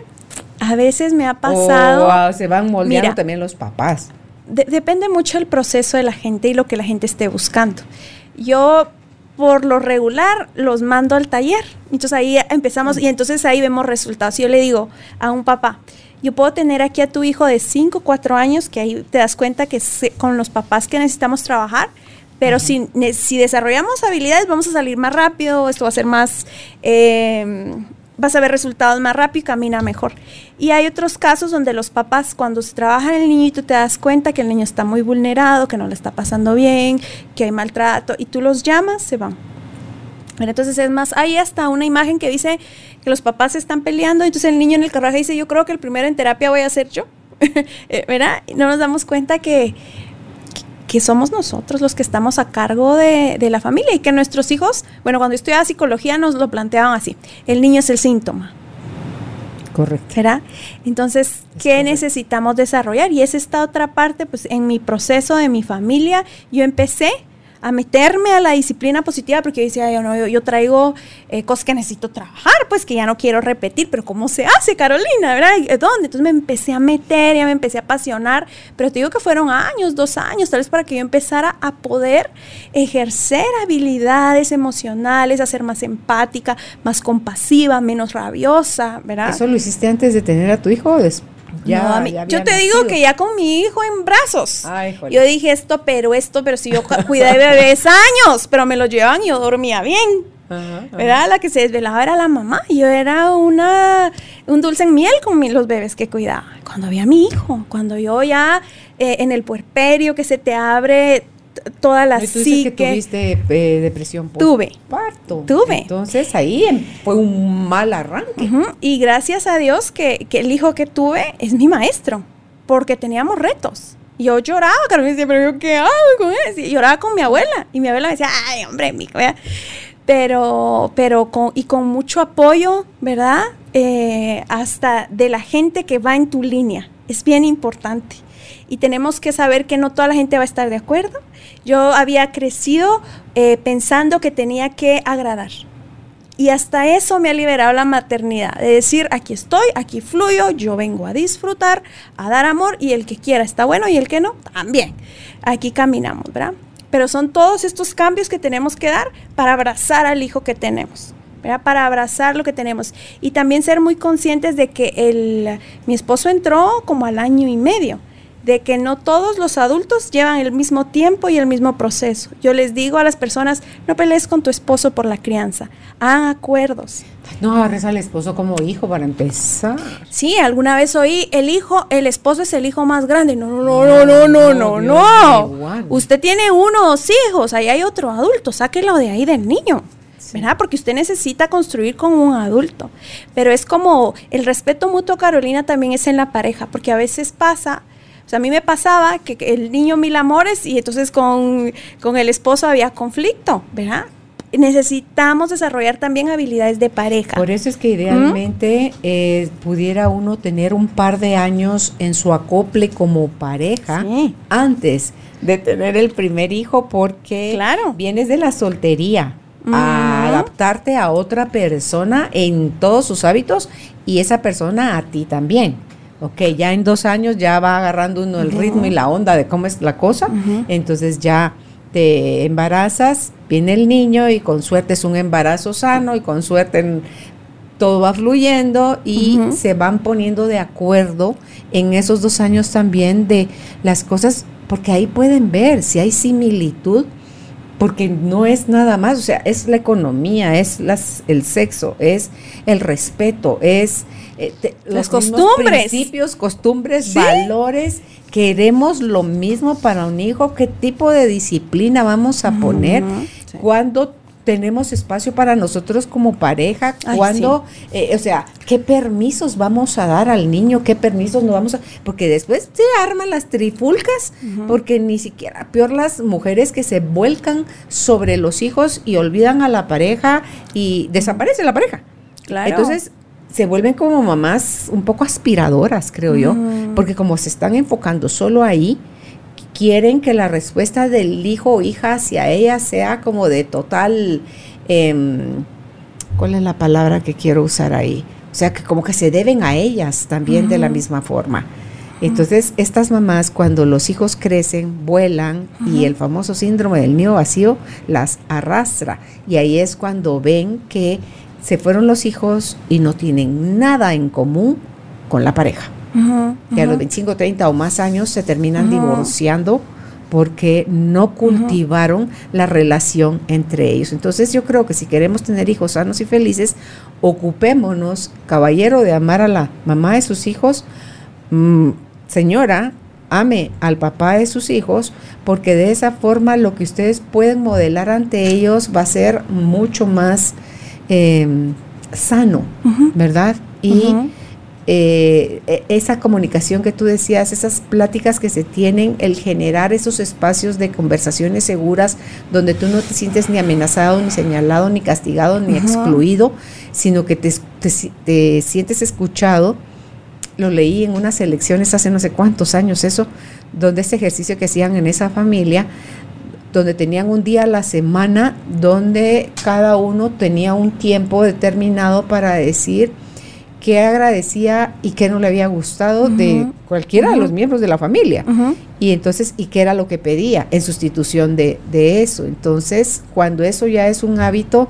A veces me ha pasado. O se van moldeando también los papás depende mucho del proceso de la gente y lo que la gente esté buscando. Yo por lo regular los mando al taller. Entonces ahí empezamos y entonces ahí vemos resultados. Yo le digo a un papá, yo puedo tener aquí a tu hijo de 5, 4 años, que ahí te das cuenta que con los papás que necesitamos trabajar, pero si, si, desarrollamos habilidades vamos a salir más rápido, esto va a ser más... Eh, vas a ver resultados más rápido y camina mejor. Y hay otros casos donde los papás, cuando se trabaja el niño y tú te das cuenta que el niño está muy vulnerado, que no le está pasando bien, que hay maltrato, y tú los llamas, se van. entonces es más, hay hasta una imagen que dice que los papás están peleando, entonces el niño en el carruaje dice, yo creo que el primero en terapia voy a ser yo. Eh, ¿Verdad? No nos damos cuenta que que somos nosotros los que estamos a cargo de, la familia y que nuestros hijos, bueno, cuando estudiaba psicología nos lo planteaban así, el niño es el síntoma. Correcto. ¿Verdad? Entonces, ¿qué necesitamos desarrollar? Y es esta otra parte, pues en mi proceso de mi familia, yo empecé a meterme a la disciplina positiva porque yo decía, yo, no, yo, traigo eh, cosas que necesito trabajar, pues que ya no quiero repetir, pero ¿cómo se hace, Carolina? ¿Verdad? ¿Dónde? Entonces me empecé a meter, ya me empecé a apasionar, pero te digo que fueron años, dos años, tal vez para que yo empezara a poder ejercer habilidades emocionales, a ser más empática, más compasiva, menos rabiosa, ¿verdad? ¿Eso lo hiciste antes de tener a tu hijo o después? Yo te digo que ya con mi hijo en brazos. yo dije esto, pero esto, pero si yo cuidé bebés años, pero me lo llevaban y yo dormía bien. Era la que se desvelaba era la mamá. Yo era una un dulce en miel con los bebés que cuidaba. Cuando vi a mi hijo, cuando yo ya eh, en el puerperio que se te abre toda la psique. que tuviste eh, depresión tuve parto. Tuve. Entonces ahí em, fue un mal arranque. Y gracias a Dios que, el hijo que tuve es mi maestro, porque teníamos retos. yo lloraba, Carolina decía, pero yo qué hago con eso. Y lloraba con mi abuela. Y mi abuela me decía, ay, hombre, mi pero, pero con, y con mucho apoyo, ¿verdad? Eh, hasta de la gente que va en tu línea. Es bien importante. Y tenemos que saber que no toda la gente va a estar de acuerdo. Yo había crecido eh, pensando que tenía que agradar. Y hasta eso me ha liberado la maternidad, de decir, aquí estoy, aquí fluyo, yo vengo a disfrutar, a dar amor y el que quiera está bueno y el que no, también. Aquí caminamos, ¿verdad? Pero son todos estos cambios que tenemos que dar para abrazar al hijo que tenemos. Para abrazar lo que tenemos. Y también ser muy conscientes de que el, mi esposo entró como al año y medio de que no todos los adultos llevan el mismo tiempo y el mismo proceso. Yo les digo a las personas, no pelees con tu esposo por la crianza, hagan acuerdos. No agarres al esposo como hijo para empezar. Sí, alguna vez oí, el hijo, el esposo es el hijo más grande. No, no, no, no, no, no, no. Usted tiene uno o dos hijos, ahí hay otro adulto, sáquelo de ahí del niño. ¿verdad? Porque usted necesita construir con un adulto. Pero es como el respeto mutuo, Carolina, también es en la pareja, porque a veces pasa sea, a mí me pasaba que el niño mil amores y entonces con, el esposo había conflicto, ¿verdad? necesitamos desarrollar también habilidades de pareja. Por eso es que idealmente eh, pudiera uno tener un par de años en su acople como pareja antes de tener el primer hijo porque vienes de la soltería a adaptarte a otra persona en todos sus hábitos y esa persona a ti también ok, ya en dos años ya va agarrando uno el ritmo y la onda de cómo es la cosa, entonces ya te embarazas, viene el niño y con suerte es un embarazo sano y con suerte todo va fluyendo y se van poniendo de acuerdo en esos dos años también de las cosas, porque ahí pueden ver si hay similitud porque no es nada más, o sea, es la economía, es las, el sexo, es el respeto, es eh, las costumbres. Principios, costumbres, valores. Queremos lo mismo para un hijo. ¿Qué tipo de disciplina vamos a poner? Cuando tenemos espacio para nosotros como pareja, cuando, eh, o sea, qué permisos vamos a dar al niño, qué permisos no vamos a, porque después se arman las trifulcas, porque ni siquiera, peor las mujeres que se vuelcan sobre los hijos y olvidan a la pareja y desaparece la pareja. Claro. Entonces, se vuelven como mamás un poco aspiradoras, creo yo, porque como se están enfocando solo ahí, quieren que la respuesta del hijo o hija hacia ella sea como de total, em, ¿cuál es la palabra que quiero usar ahí? O sea, que como que se deben a ellas también de la misma forma. Entonces, estas mamás cuando los hijos crecen, vuelan y el famoso síndrome del nido vacío las arrastra. Y ahí es cuando ven que se fueron los hijos y no tienen nada en común con la pareja. que a los 25, 30 o más años se terminan divorciando porque no cultivaron la relación entre ellos. Entonces yo creo que si queremos tener hijos sanos y felices, ocupémonos, caballero, de amar a la mamá de sus hijos, mm, señora, ame al papá de sus hijos, porque de esa forma lo que ustedes pueden modelar ante ellos va a ser mucho más Em, sano, ¿verdad? Y eh, e, esa comunicación que tú decías, esas pláticas que se tienen, el generar esos espacios de conversaciones seguras donde tú no te sientes ni amenazado, ni señalado, ni castigado, ni excluido, sino que te, te, sientes escuchado. Lo leí en unas elecciones hace no sé cuántos años eso, donde ese ejercicio que hacían en esa familia, donde tenían un día a la semana donde cada uno tenía un tiempo determinado para decir qué agradecía y qué no le había gustado de cualquiera de los miembros de la familia. Y entonces, y qué era lo que pedía en sustitución de, eso. Entonces, cuando eso ya es un hábito,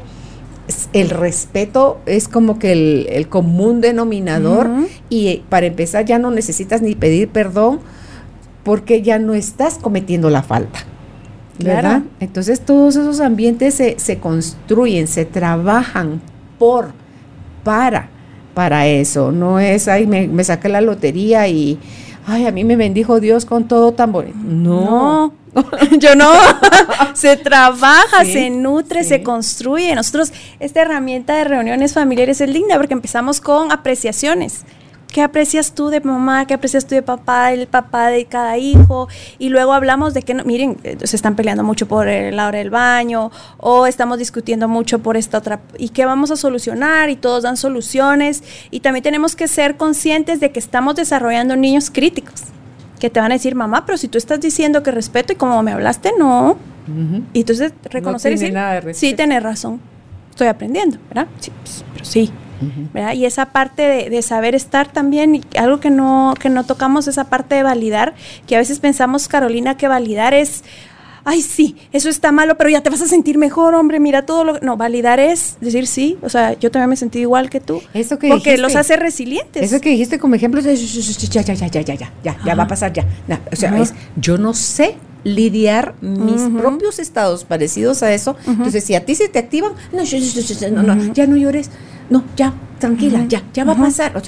el respeto es como que el, el común denominador y para empezar ya no necesitas ni pedir perdón porque ya no estás cometiendo la falta. ¿Verdad? Entonces todos esos ambientes se, se, construyen, se trabajan por, para, para eso. No es, ay, me, me saqué la lotería y, ay, a mí me bendijo Dios con todo tan bonito. No. Yo no. se trabaja, se nutre, se construye. Nosotros, esta herramienta de reuniones familiares es linda porque empezamos con apreciaciones ¿Qué aprecias tú de mamá? ¿Qué aprecias tú de papá? El papá de cada hijo. Y luego hablamos de que, no, miren, eh, se están peleando mucho por la hora del baño o estamos discutiendo mucho por esta otra. ¿Y qué vamos a solucionar? Y todos dan soluciones. Y también tenemos que ser conscientes de que estamos desarrollando niños críticos. Que te van a decir, mamá, pero si tú estás diciendo que respeto y como me hablaste, no. Y entonces reconocer y decir, sí, tienes razón. Estoy aprendiendo, ¿verdad? Sí, pues, pero sí. Y esa parte de, saber estar también, algo que no, que no tocamos, esa parte de validar, que a veces pensamos, Carolina, que validar es, ay, sí, eso está malo, pero ya te vas a sentir mejor, hombre, mira todo lo No, validar es decir sí, o sea, yo también me sentí igual que tú. Eso que Porque los hace resilientes. Eso que dijiste como ejemplo ya, ya, ya, ya, ya, ya, ya, ya va a pasar ya. o sea, es, yo no sé lidiar mis propios estados parecidos a eso. Entonces, si a ti se te activan, no, no, no, ya no llores, no, ya, tranquila, ya, ya va a pasar. O,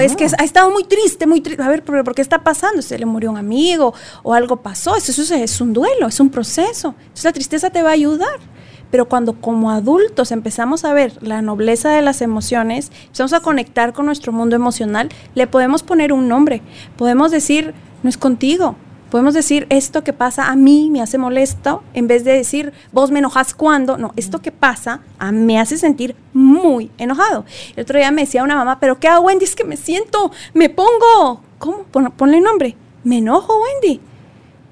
es que ha estado muy triste, muy triste. A ver, ¿por, ¿por qué está pasando? Se le murió un amigo o algo pasó. Eso, eso, es un duelo, es un proceso. Entonces la tristeza te va a ayudar. Pero cuando como adultos empezamos a ver la nobleza de las emociones, empezamos a conectar con nuestro mundo emocional, le podemos poner un nombre. Podemos decir, no es contigo, Podemos decir, esto que pasa a mí me hace molesto, en vez de decir, vos me enojas cuando. No, esto que pasa a, me hace sentir muy enojado. El otro día me decía una mamá, pero ¿qué hago, Wendy? Es que me siento, me pongo. ¿Cómo? ponle nombre. Me enojo, Wendy.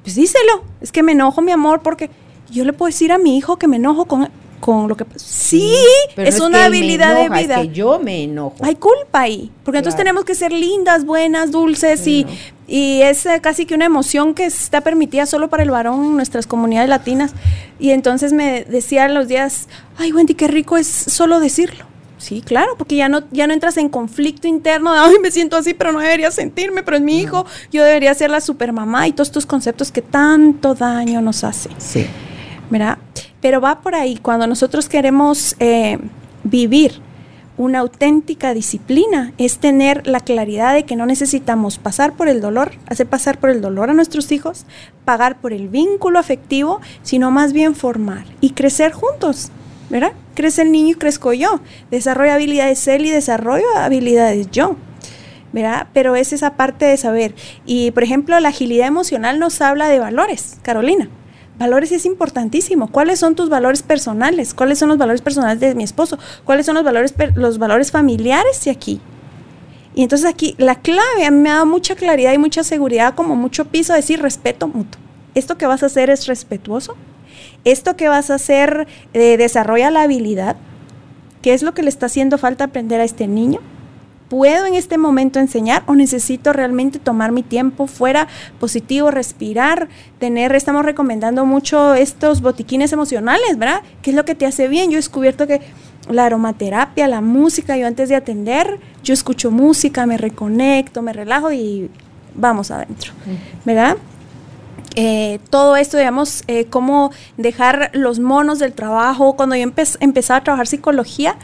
Pues díselo. Es que me enojo, mi amor, porque yo le puedo decir a mi hijo que me enojo con con lo que sí, es, una habilidad de vida. Es que yo me enojo. Hay culpa ahí, porque entonces tenemos que ser lindas, buenas, dulces y, y es eh, casi que una emoción que está permitida solo para el varón en nuestras comunidades latinas. Y entonces me decía los días, ay Wendy, qué rico es solo decirlo. Sí, claro, porque ya no, ya no entras en conflicto interno de, ay, me siento así, pero no debería sentirme, pero es mi hijo, yo debería ser la supermamá y todos estos conceptos que tanto daño nos hacen. Sí. ¿Verdad? Pero va por ahí, cuando nosotros queremos eh, vivir una auténtica disciplina, es tener la claridad de que no necesitamos pasar por el dolor, hacer pasar por el dolor a nuestros hijos, pagar por el vínculo afectivo, sino más bien formar y crecer juntos, ¿verdad? Crece el niño y crezco yo, desarrolla habilidades él y desarrollo habilidades yo. ¿verdad? Pero es esa parte de saber. Y, por ejemplo, la agilidad emocional nos habla de valores, Carolina. Valores es importantísimo. ¿Cuáles son tus valores personales? ¿Cuáles son los valores personales de mi esposo? ¿Cuáles son los valores, los valores familiares de aquí? Y entonces aquí la clave me ha dado mucha claridad y mucha seguridad, como mucho piso, decir respeto mutuo. Esto que vas a hacer es respetuoso. Esto que vas a hacer eh, desarrolla la habilidad. ¿Qué es lo que le está haciendo falta aprender a este niño? ¿Puedo en este momento enseñar o necesito realmente tomar mi tiempo fuera positivo, respirar, tener, estamos recomendando mucho estos botiquines emocionales, ¿verdad? ¿Qué es lo que te hace bien? Yo he descubierto que la aromaterapia, la música, yo antes de atender, yo escucho música, me reconecto, me relajo y vamos adentro, ¿verdad? Eh, todo esto, digamos, eh, cómo dejar los monos del trabajo. Cuando yo empezaba a trabajar psicología,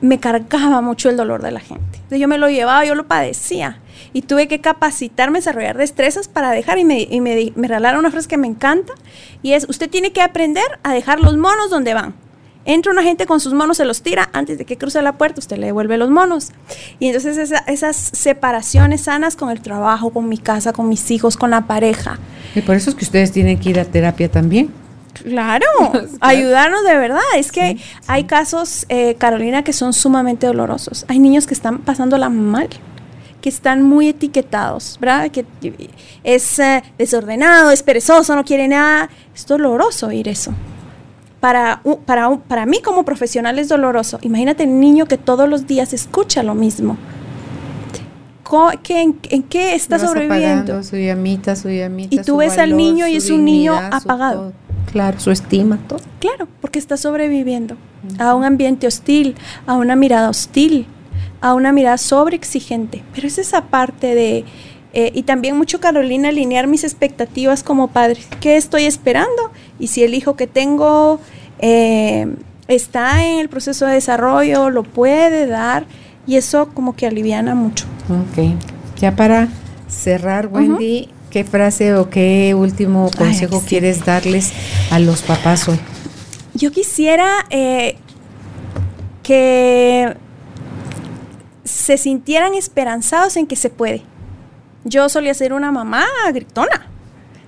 me cargaba mucho el dolor de la gente. yo me lo llevaba, yo lo padecía. Y tuve que capacitarme, desarrollar destrezas para dejar. Y me, y me, me regalaron una frase que me encanta. Y es, usted tiene que aprender a dejar los monos donde van. Entra una gente con sus monos, se los tira, antes de que cruce la puerta, usted le devuelve los monos. Y entonces esas separaciones sanas con el trabajo, con mi casa, con mis hijos, con la pareja. Y por eso es que ustedes tienen que ir a terapia también. Claro, ayudarnos de verdad. Es que hay casos, eh, Carolina, que son sumamente dolorosos. Hay niños que están pasándola mal, que están muy etiquetados, ¿verdad? Que es eh, desordenado, es perezoso, no quiere nada. Es doloroso oír eso. Para, para, para mí como profesional es doloroso. Imagínate un niño que todos los días escucha lo mismo. ¿En, qué está sobreviviendo? su llamita, su llamita. Y tú ves al niño y es un niño apagado. Claro, su estima, todo. Claro, porque está sobreviviendo a un ambiente hostil, a una mirada hostil, a una mirada sobreexigente. Pero es esa parte de, eh, y también mucho Carolina, alinear mis expectativas como padre. ¿Qué estoy esperando? Y si el hijo que tengo eh, está en el proceso de desarrollo, lo puede dar, y eso como que aliviana mucho. Ok, ya para cerrar, Wendy, ¿Qué frase o qué último consejo quieres darles a los papás hoy? Yo quisiera eh, que se sintieran esperanzados en que se puede. Yo solía ser una mamá gritona,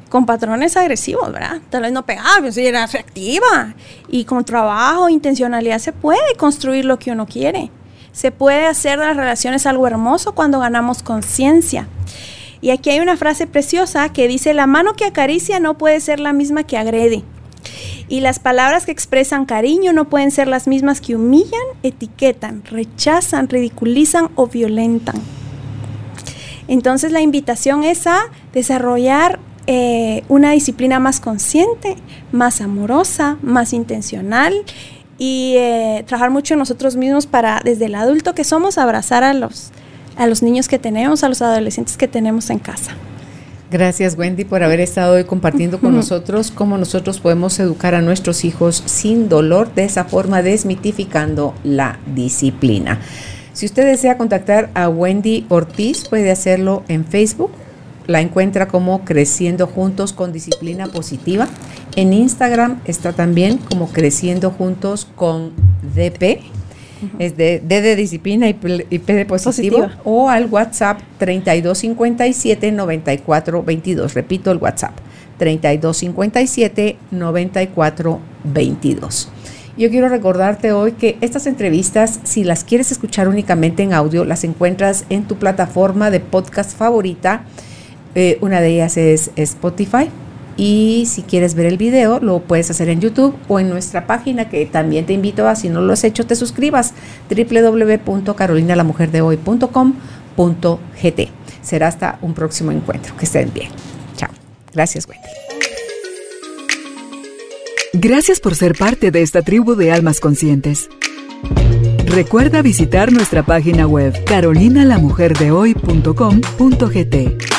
con patrones agresivos, ¿verdad? Tal vez no pegaba, pero sí era reactiva. Y con trabajo, intencionalidad, se puede construir lo que uno quiere. Se puede hacer de las relaciones algo hermoso cuando ganamos conciencia. Y aquí hay una frase preciosa que dice, la mano que acaricia no puede ser la misma que agrede. Y las palabras que expresan cariño no pueden ser las mismas que humillan, etiquetan, rechazan, ridiculizan o violentan. Entonces la invitación es a desarrollar eh, una disciplina más consciente, más amorosa, más intencional y eh, trabajar mucho nosotros mismos para, desde el adulto que somos, abrazar a los, a los niños que tenemos, a los adolescentes que tenemos en casa. Gracias Wendy por haber estado hoy compartiendo con nosotros cómo nosotros podemos educar a nuestros hijos sin dolor, de esa forma desmitificando la disciplina. Si usted desea contactar a Wendy Ortiz, puede hacerlo en Facebook la encuentra como Creciendo Juntos con Disciplina Positiva. En Instagram está también como Creciendo Juntos con DP. Es de D de disciplina y P, de positivo. O al WhatsApp 3257 9422. Repito el WhatsApp 3257 9422. Yo quiero recordarte hoy que estas entrevistas, si las quieres escuchar únicamente en audio, las encuentras en tu plataforma de podcast favorita eh, una de ellas es Spotify. Y si quieres ver el video, lo puedes hacer en YouTube o en nuestra página, que también te invito a, si no lo has hecho, te suscribas, www.carolinalamujerdehoy.com.gt. Será hasta un próximo encuentro. Que estén bien. Chao. Gracias, Wendy. Gracias por ser parte de esta tribu de almas conscientes. Recuerda visitar nuestra página web carolinalamujerdehoy.com.gt